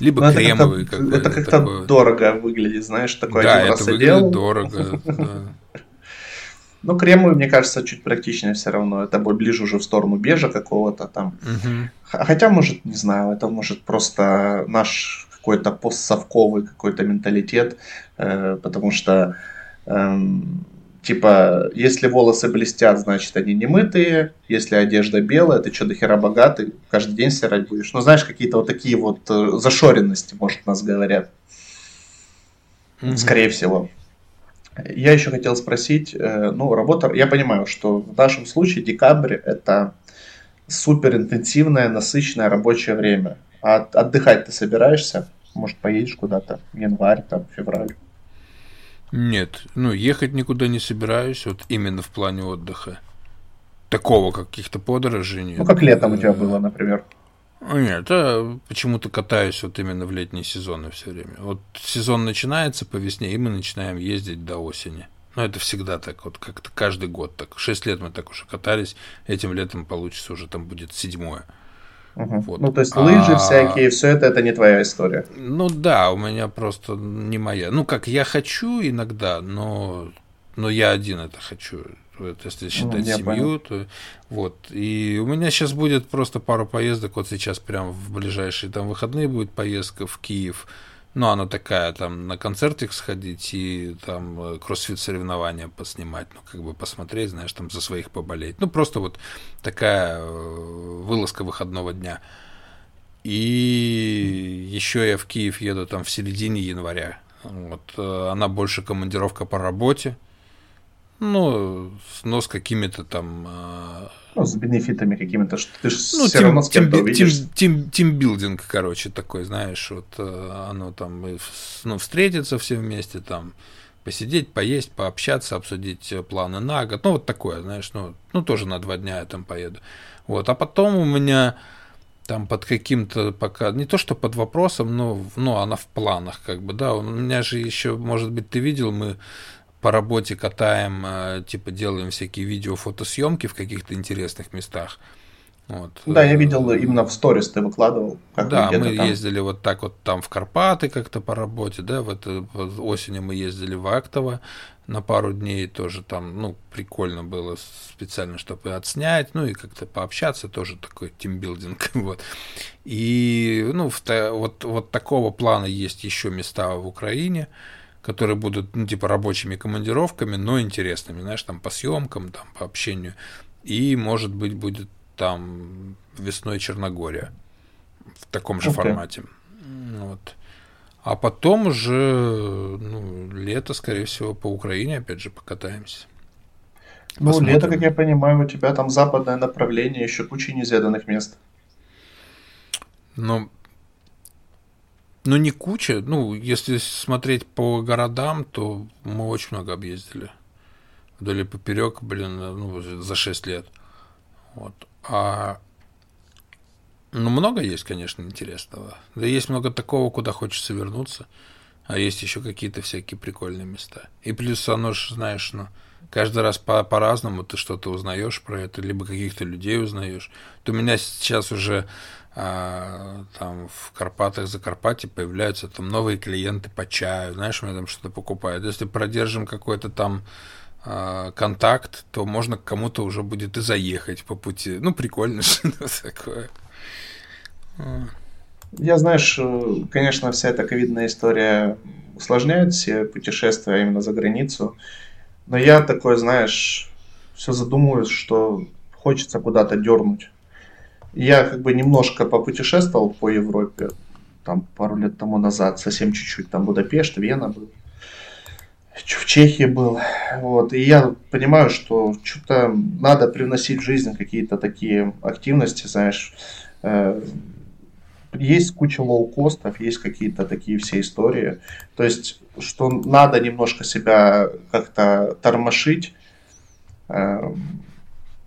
Либо Но ну, кремовый это как-то, это как-то такой. дорого выглядит, знаешь, такой да, один это выглядит дорого. Ну, кремовый, мне кажется, чуть практичнее все равно. Это ближе уже в сторону бежа какого-то там. Хотя, может, не знаю, это может просто наш какой-то постсовковый какой-то менталитет, э, потому что эм, типа, если волосы блестят, значит они не мытые, если одежда белая, ты что, до хера богатый, каждый день стирать будешь. Ну, знаешь, какие-то вот такие вот э, зашоренности, может, нас говорят. Mm-hmm. Скорее всего. Я еще хотел спросить, э, ну, работа, я понимаю, что в нашем случае декабрь это супер интенсивное, насыщенное рабочее время. А отдыхать ты собираешься? Может, поедешь куда-то январь, там, февраль? Нет, ну ехать никуда не собираюсь, вот именно в плане отдыха. Такого каких-то подорожей нет. Ну, как летом у тебя было, например. А, нет, а почему-то катаюсь вот именно в летние сезоны все время. Вот сезон начинается по весне, и мы начинаем ездить до осени. Ну, это всегда так, вот как-то каждый год так. Шесть лет мы так уже катались, этим летом получится уже там будет седьмое. Угу. Вот. Ну, то есть лыжи а... всякие, все это, это не твоя история. Ну да, у меня просто не моя. Ну, как я хочу иногда, но, но я один это хочу. Вот, если считать ну, семью, то вот. И у меня сейчас будет просто пару поездок. Вот сейчас прям в ближайшие там выходные будет поездка в Киев ну, она такая, там, на концертик сходить и там э, кроссфит соревнования поснимать, ну, как бы посмотреть, знаешь, там за своих поболеть. Ну, просто вот такая э, вылазка выходного дня. И еще я в Киев еду там в середине января. Вот, э, она больше командировка по работе. Ну, но с какими-то там ну, с бенефитами какими-то, что ты же ну, все тим, равно с кем-то увидишь. Тим, тимбилдинг, короче, такой, знаешь, вот э, оно там, ну, встретиться все вместе, там, посидеть, поесть, пообщаться, обсудить э, планы на год, ну, вот такое, знаешь, ну, ну, тоже на два дня я там поеду. Вот, а потом у меня там под каким-то пока, не то что под вопросом, но, но она в планах, как бы, да. У меня же еще, может быть, ты видел, мы по работе катаем, э, типа делаем всякие видео, фотосъемки в каких-то интересных местах. Вот. Да, я видел именно в сторис ты выкладывал. Как да, мы там. ездили вот так вот там в Карпаты как-то по работе, да, в это, осенью мы ездили в Актово на пару дней тоже там, ну, прикольно было специально, чтобы отснять, ну, и как-то пообщаться, тоже такой тимбилдинг, [LAUGHS] вот. И, ну, в, вот, вот такого плана есть еще места в Украине, которые будут, ну, типа, рабочими командировками, но интересными, знаешь, там, по съемкам, там, по общению. И, может быть, будет там весной Черногория в таком же okay. формате. Вот. А потом уже ну, лето, скорее всего, по Украине опять же покатаемся. Ну, Посмотрим. лето, как я понимаю, у тебя там западное направление, еще куча неизведанных мест. Ну, ну, не куча. Ну, если смотреть по городам, то мы очень много объездили. Вдоль и поперек, блин, ну, за 6 лет. Вот. А ну, много есть, конечно, интересного. Да есть много такого, куда хочется вернуться. А есть еще какие-то всякие прикольные места. И плюс оно же, знаешь, ну, каждый раз по- по-разному ты что-то узнаешь про это, либо каких-то людей узнаешь. То у меня сейчас уже а, там в Карпатах, Закарпатье появляются там новые клиенты по чаю, знаешь, меня там что-то покупают. Если продержим какой-то там а, контакт, то можно к кому-то уже будет и заехать по пути. Ну, прикольно [LAUGHS] что-то такое. Я, знаешь, э, конечно, вся эта ковидная история усложняет все путешествия именно за границу. Но я такой, знаешь, все задумываюсь, что хочется куда-то дернуть. Я как бы немножко попутешествовал по Европе, там пару лет тому назад, совсем чуть-чуть, там Будапешт, Вена был в Чехии был. Вот. И я понимаю, что что-то надо привносить в жизнь какие-то такие активности, знаешь. Э, есть куча лоукостов, есть какие-то такие все истории. То есть, что надо немножко себя как-то тормошить, э,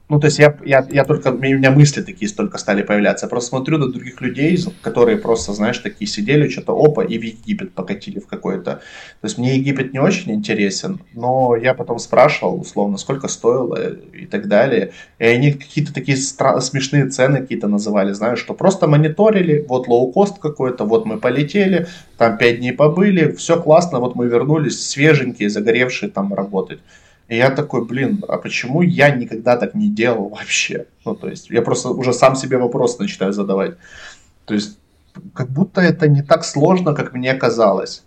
ну, то есть я, я, я только, у меня мысли такие столько стали появляться. Я просто смотрю на других людей, которые просто, знаешь, такие сидели, что-то опа, и в Египет покатили в какой-то. То есть мне Египет не очень интересен, но я потом спрашивал, условно, сколько стоило и так далее. И они какие-то такие стра- смешные цены какие-то называли, знаешь, что просто мониторили, вот лоукост какой-то, вот мы полетели, там пять дней побыли, все классно, вот мы вернулись свеженькие, загоревшие там работать. И я такой, блин, а почему я никогда так не делал вообще? Ну, то есть, я просто уже сам себе вопрос начинаю задавать. То есть, как будто это не так сложно, как мне казалось.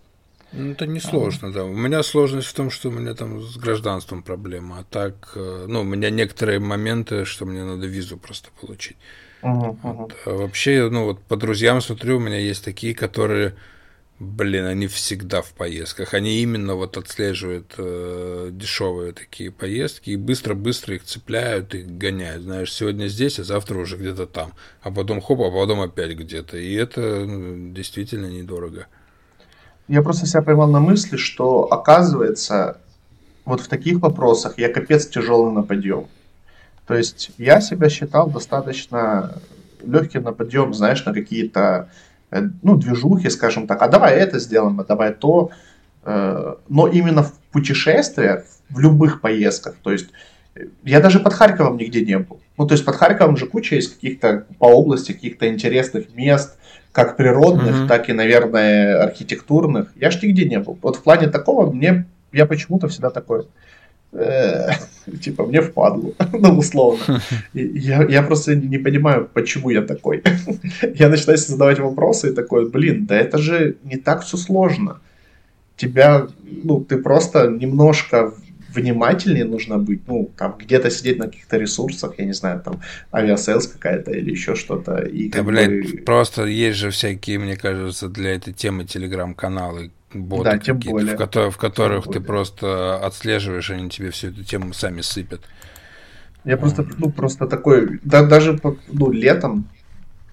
Ну, это не сложно, да. У меня сложность в том, что у меня там с гражданством проблема. А так, э, ну, у меня некоторые моменты, что мне надо визу просто получить. Uh-huh. Вот. А вообще, ну, вот по друзьям смотрю, у меня есть такие, которые Блин, они всегда в поездках. Они именно вот отслеживают э, дешевые такие поездки и быстро-быстро их цепляют и гоняют. Знаешь, сегодня здесь, а завтра уже где-то там. А потом хоп, а потом опять где-то. И это ну, действительно недорого. Я просто себя поймал на мысли, что оказывается, вот в таких вопросах я капец тяжелый на подъем. То есть я себя считал достаточно легким на подъем, знаешь, на какие-то ну, движухи, скажем так, а давай это сделаем, а давай то. Э, но именно в путешествиях, в любых поездках, то есть я даже под Харьковом нигде не был. Ну, то есть под Харьковом же куча есть каких-то по области, каких-то интересных мест, как природных, mm-hmm. так и, наверное, архитектурных. Я ж нигде не был. Вот в плане такого мне, я почему-то всегда такой, э, [LAUGHS] типа, мне впадло, [LAUGHS] ну, условно. [LAUGHS] Я, я просто не понимаю, почему я такой. я начинаю задавать вопросы и такой, блин, да это же не так все сложно. Тебя, ну, ты просто немножко внимательнее нужно быть, ну, там, где-то сидеть на каких-то ресурсах, я не знаю, там, Aviasales какая-то или еще что-то. И да, блядь, бы... просто есть же всякие, мне кажется, для этой темы телеграм-каналы, боты да, тем более. В, ко- в которых тем ты более. просто отслеживаешь, они тебе всю эту тему сами сыпят. Я просто, ну, просто такой, да, даже, ну, летом,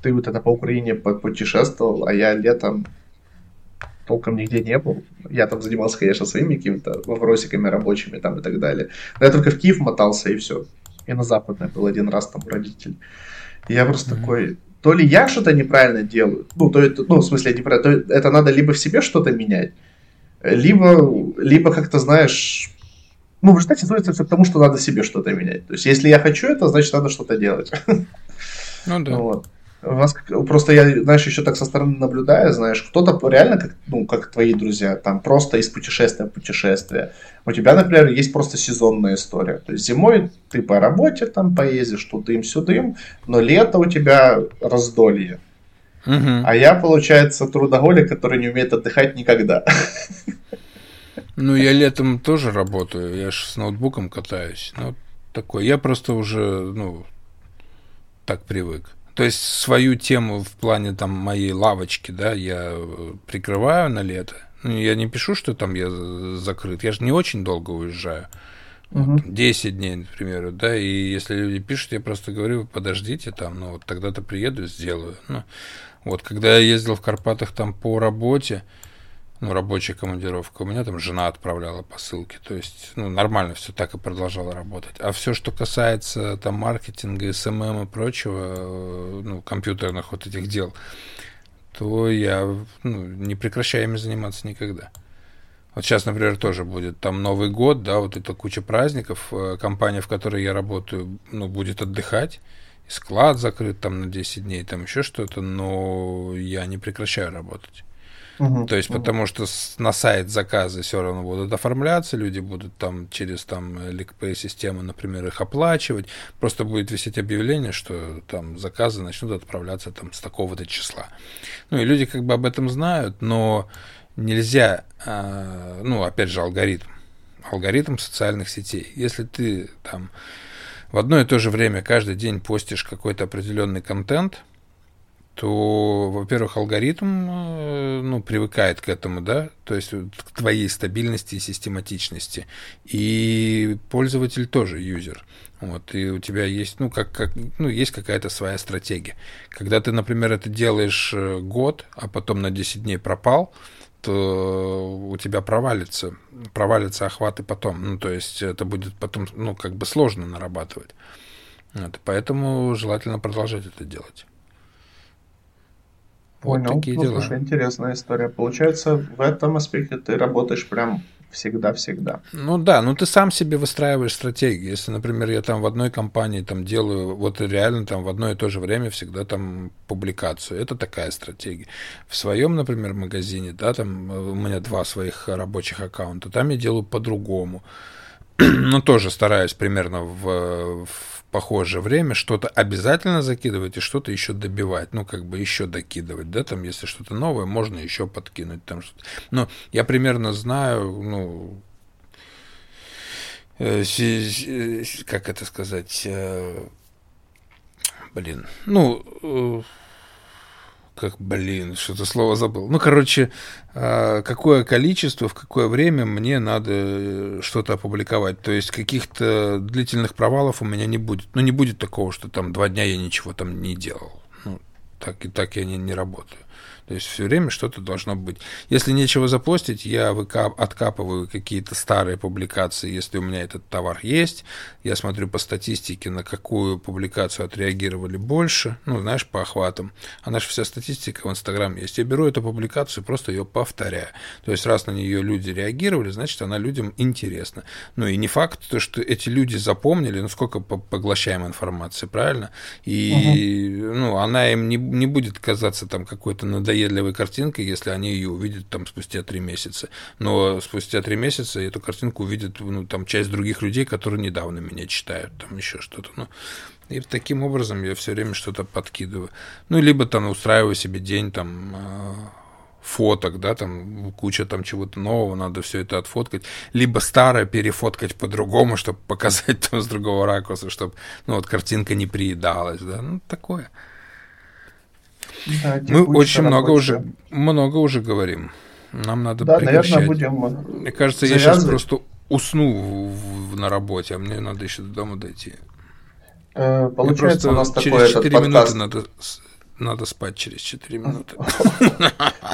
ты вот это по Украине путешествовал, а я летом толком нигде не был. Я там занимался, конечно, своими какими-то вопросиками рабочими там и так далее. Но я только в Киев мотался и все. И на Западное был один раз там у родителей. И я просто mm-hmm. такой, то ли я что-то неправильно делаю, ну, то это, ну, в смысле, неправильно, то это надо либо в себе что-то менять, либо, либо как-то, знаешь, ну, в результате сводится все к тому, что надо себе что-то менять. То есть, если я хочу это, значит, надо что-то делать. Ну да. Вот. У вас просто я, знаешь, еще так со стороны наблюдаю, знаешь, кто-то реально, как, ну, как твои друзья, там просто из путешествия в путешествие. У тебя, например, есть просто сезонная история. То есть зимой ты по работе там поездишь, тудым-сюдым, но лето у тебя раздолье. Угу. А я, получается, трудоголик, который не умеет отдыхать никогда. Ну, я летом тоже работаю, я же с ноутбуком катаюсь. Ну, такой. Я просто уже, ну, так привык. То есть свою тему в плане там моей лавочки, да, я э, прикрываю на лето. Ну, я не пишу, что там я закрыт. Я же не очень долго уезжаю. Угу. Вот, 10 дней, например, да, и если люди пишут, я просто говорю, подождите там, ну, вот тогда-то приеду, сделаю. Ну, вот, когда я ездил в Карпатах там по работе, ну, рабочая командировка. У меня там жена отправляла посылки. То есть, ну, нормально все так и продолжало работать. А все, что касается там маркетинга, SMM и прочего, э, ну, компьютерных вот этих дел, то я ну, не прекращаю ими заниматься никогда. Вот сейчас, например, тоже будет там Новый год, да, вот это куча праздников. Э, компания, в которой я работаю, ну, будет отдыхать. Склад закрыт там на 10 дней, там еще что-то, но я не прекращаю работать. Угу, То есть, угу. потому что на сайт заказы все равно будут оформляться, люди будут там через там LickPay-систему, например, их оплачивать. Просто будет висеть объявление, что там заказы начнут отправляться там с такого-то числа. Ну и люди как бы об этом знают, но нельзя, а, ну, опять же, алгоритм. Алгоритм социальных сетей. Если ты там в одно и то же время каждый день постишь какой-то определенный контент, то, во-первых, алгоритм э, ну, привыкает к этому, да, то есть к твоей стабильности и систематичности. И пользователь тоже юзер. Вот, и у тебя есть, ну, как, как, ну, есть какая-то своя стратегия. Когда ты, например, это делаешь э, год, а потом на 10 дней пропал, то у тебя провалится, провалится охваты потом. Ну, то есть это будет потом, ну, как бы сложно нарабатывать. Вот, поэтому желательно продолжать это делать. Понял. Вот такие ну, дела. Слушай, интересная история. Получается, в этом аспекте ты работаешь прям всегда-всегда. Ну да, ну ты сам себе выстраиваешь стратегию. Если, например, я там в одной компании там делаю, вот реально там в одно и то же время всегда там публикацию, это такая стратегия. В своем, например, магазине, да, там у меня два своих рабочих аккаунта, там я делаю по-другому. [CLEARS THROAT] ну, тоже стараюсь примерно в, в похожее время что-то обязательно закидывать и что-то еще добивать, ну, как бы еще докидывать, да, там, если что-то новое, можно еще подкинуть там что-то. Но я примерно знаю, ну, э, как это сказать, э, блин, ну, э, как, блин, что-то слово забыл. Ну, короче, а, какое количество, в какое время мне надо э, что-то опубликовать. То есть каких-то длительных провалов у меня не будет. Ну, не будет такого, что там два дня я ничего там не делал. Ну, так и так я не, не работаю. То есть все время что-то должно быть. Если нечего запостить, я выкап, откапываю какие-то старые публикации, если у меня этот товар есть. Я смотрю по статистике, на какую публикацию отреагировали больше, ну, знаешь, по охватам. А наша вся статистика в Инстаграм есть. Я беру эту публикацию, просто ее повторяю. То есть раз на нее люди реагировали, значит, она людям интересна. Ну и не факт, то, что эти люди запомнили, ну сколько поглощаем информации, правильно? И угу. ну, она им не, не будет казаться там какой-то надоедливой надоедливой картинкой, если они ее увидят там спустя три месяца. Но спустя три месяца эту картинку увидят ну, там часть других людей, которые недавно меня читают, там еще что-то. Ну, и таким образом я все время что-то подкидываю. Ну, либо там устраиваю себе день там а, фоток, да, там куча там чего-то нового, надо все это отфоткать, либо старое перефоткать по-другому, чтобы [LAUGHS] показать там с другого ракурса, чтобы, ну, вот картинка не приедалась, да, ну, такое. Да, Мы очень много уже, много уже говорим. Нам надо да, прекращать. наверное, будем Мне кажется, завязывать. я сейчас просто усну в, в, на работе, а мне надо еще до дома дойти. Э, получается, у нас через такой 4 этот минуты надо, надо спать через 4 [LAUGHS] минуты.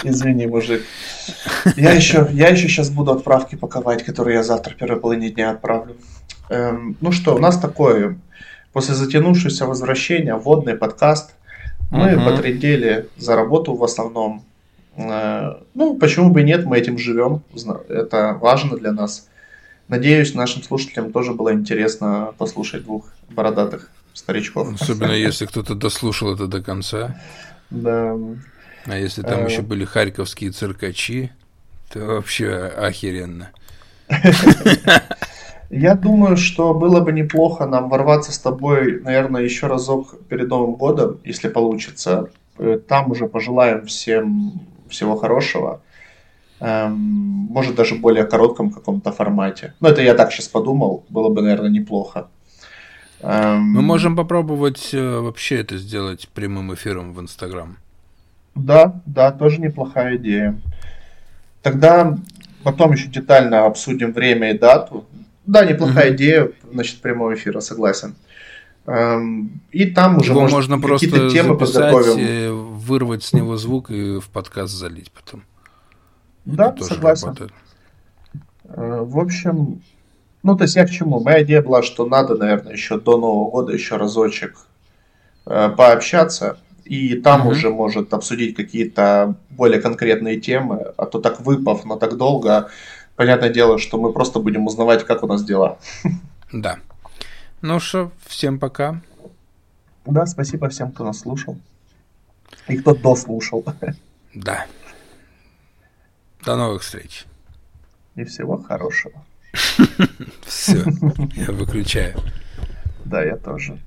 Извини, мужик. Я еще, я еще сейчас буду отправки паковать, которые я завтра первой половине дня отправлю. Эм, ну что, у нас такое, после затянувшегося возвращения, вводный подкаст – Мы угу. потрендели за работу в основном. Э, ну, почему бы и нет, мы этим живем. Это важно для нас. Надеюсь, нашим слушателям тоже было интересно послушать двух бородатых старичков. Особенно [LAUGHS] если кто-то дослушал это до конца. Да. А если там еще были харьковские циркачи, то вообще охеренно. [LAUGHS] Я думаю, что было бы неплохо нам ворваться с тобой, наверное, еще разок перед Новым годом, если получится. Э, там уже пожелаем всем всего хорошего. Эм, может, даже более коротком каком-то формате. Но это я так сейчас подумал, было бы, наверное, неплохо. Эм... Мы можем попробовать э, вообще это сделать прямым эфиром в Инстаграм. Да, да, тоже неплохая идея. Тогда потом еще детально обсудим время и дату. Да, неплохая mm-hmm. идея, значит, прямого эфира, согласен. Эм, и там уже Его может, можно просто темы подготовим. вырвать с него звук и в подкаст залить потом. Да, Это согласен. Работает. Э, в общем, ну, то есть я к чему? Моя идея была, что надо, наверное, еще до Нового года еще разочек э, пообщаться, и там угу. уже может обсудить какие-то более конкретные темы, а то так выпав на так долго, понятное дело, что мы просто будем узнавать, как у нас дела. Да. Ну что, всем пока. Да, спасибо всем, кто нас слушал. И кто дослушал. Да. До новых встреч. И всего хорошего. [LAUGHS] Все, я выключаю. Да, я тоже.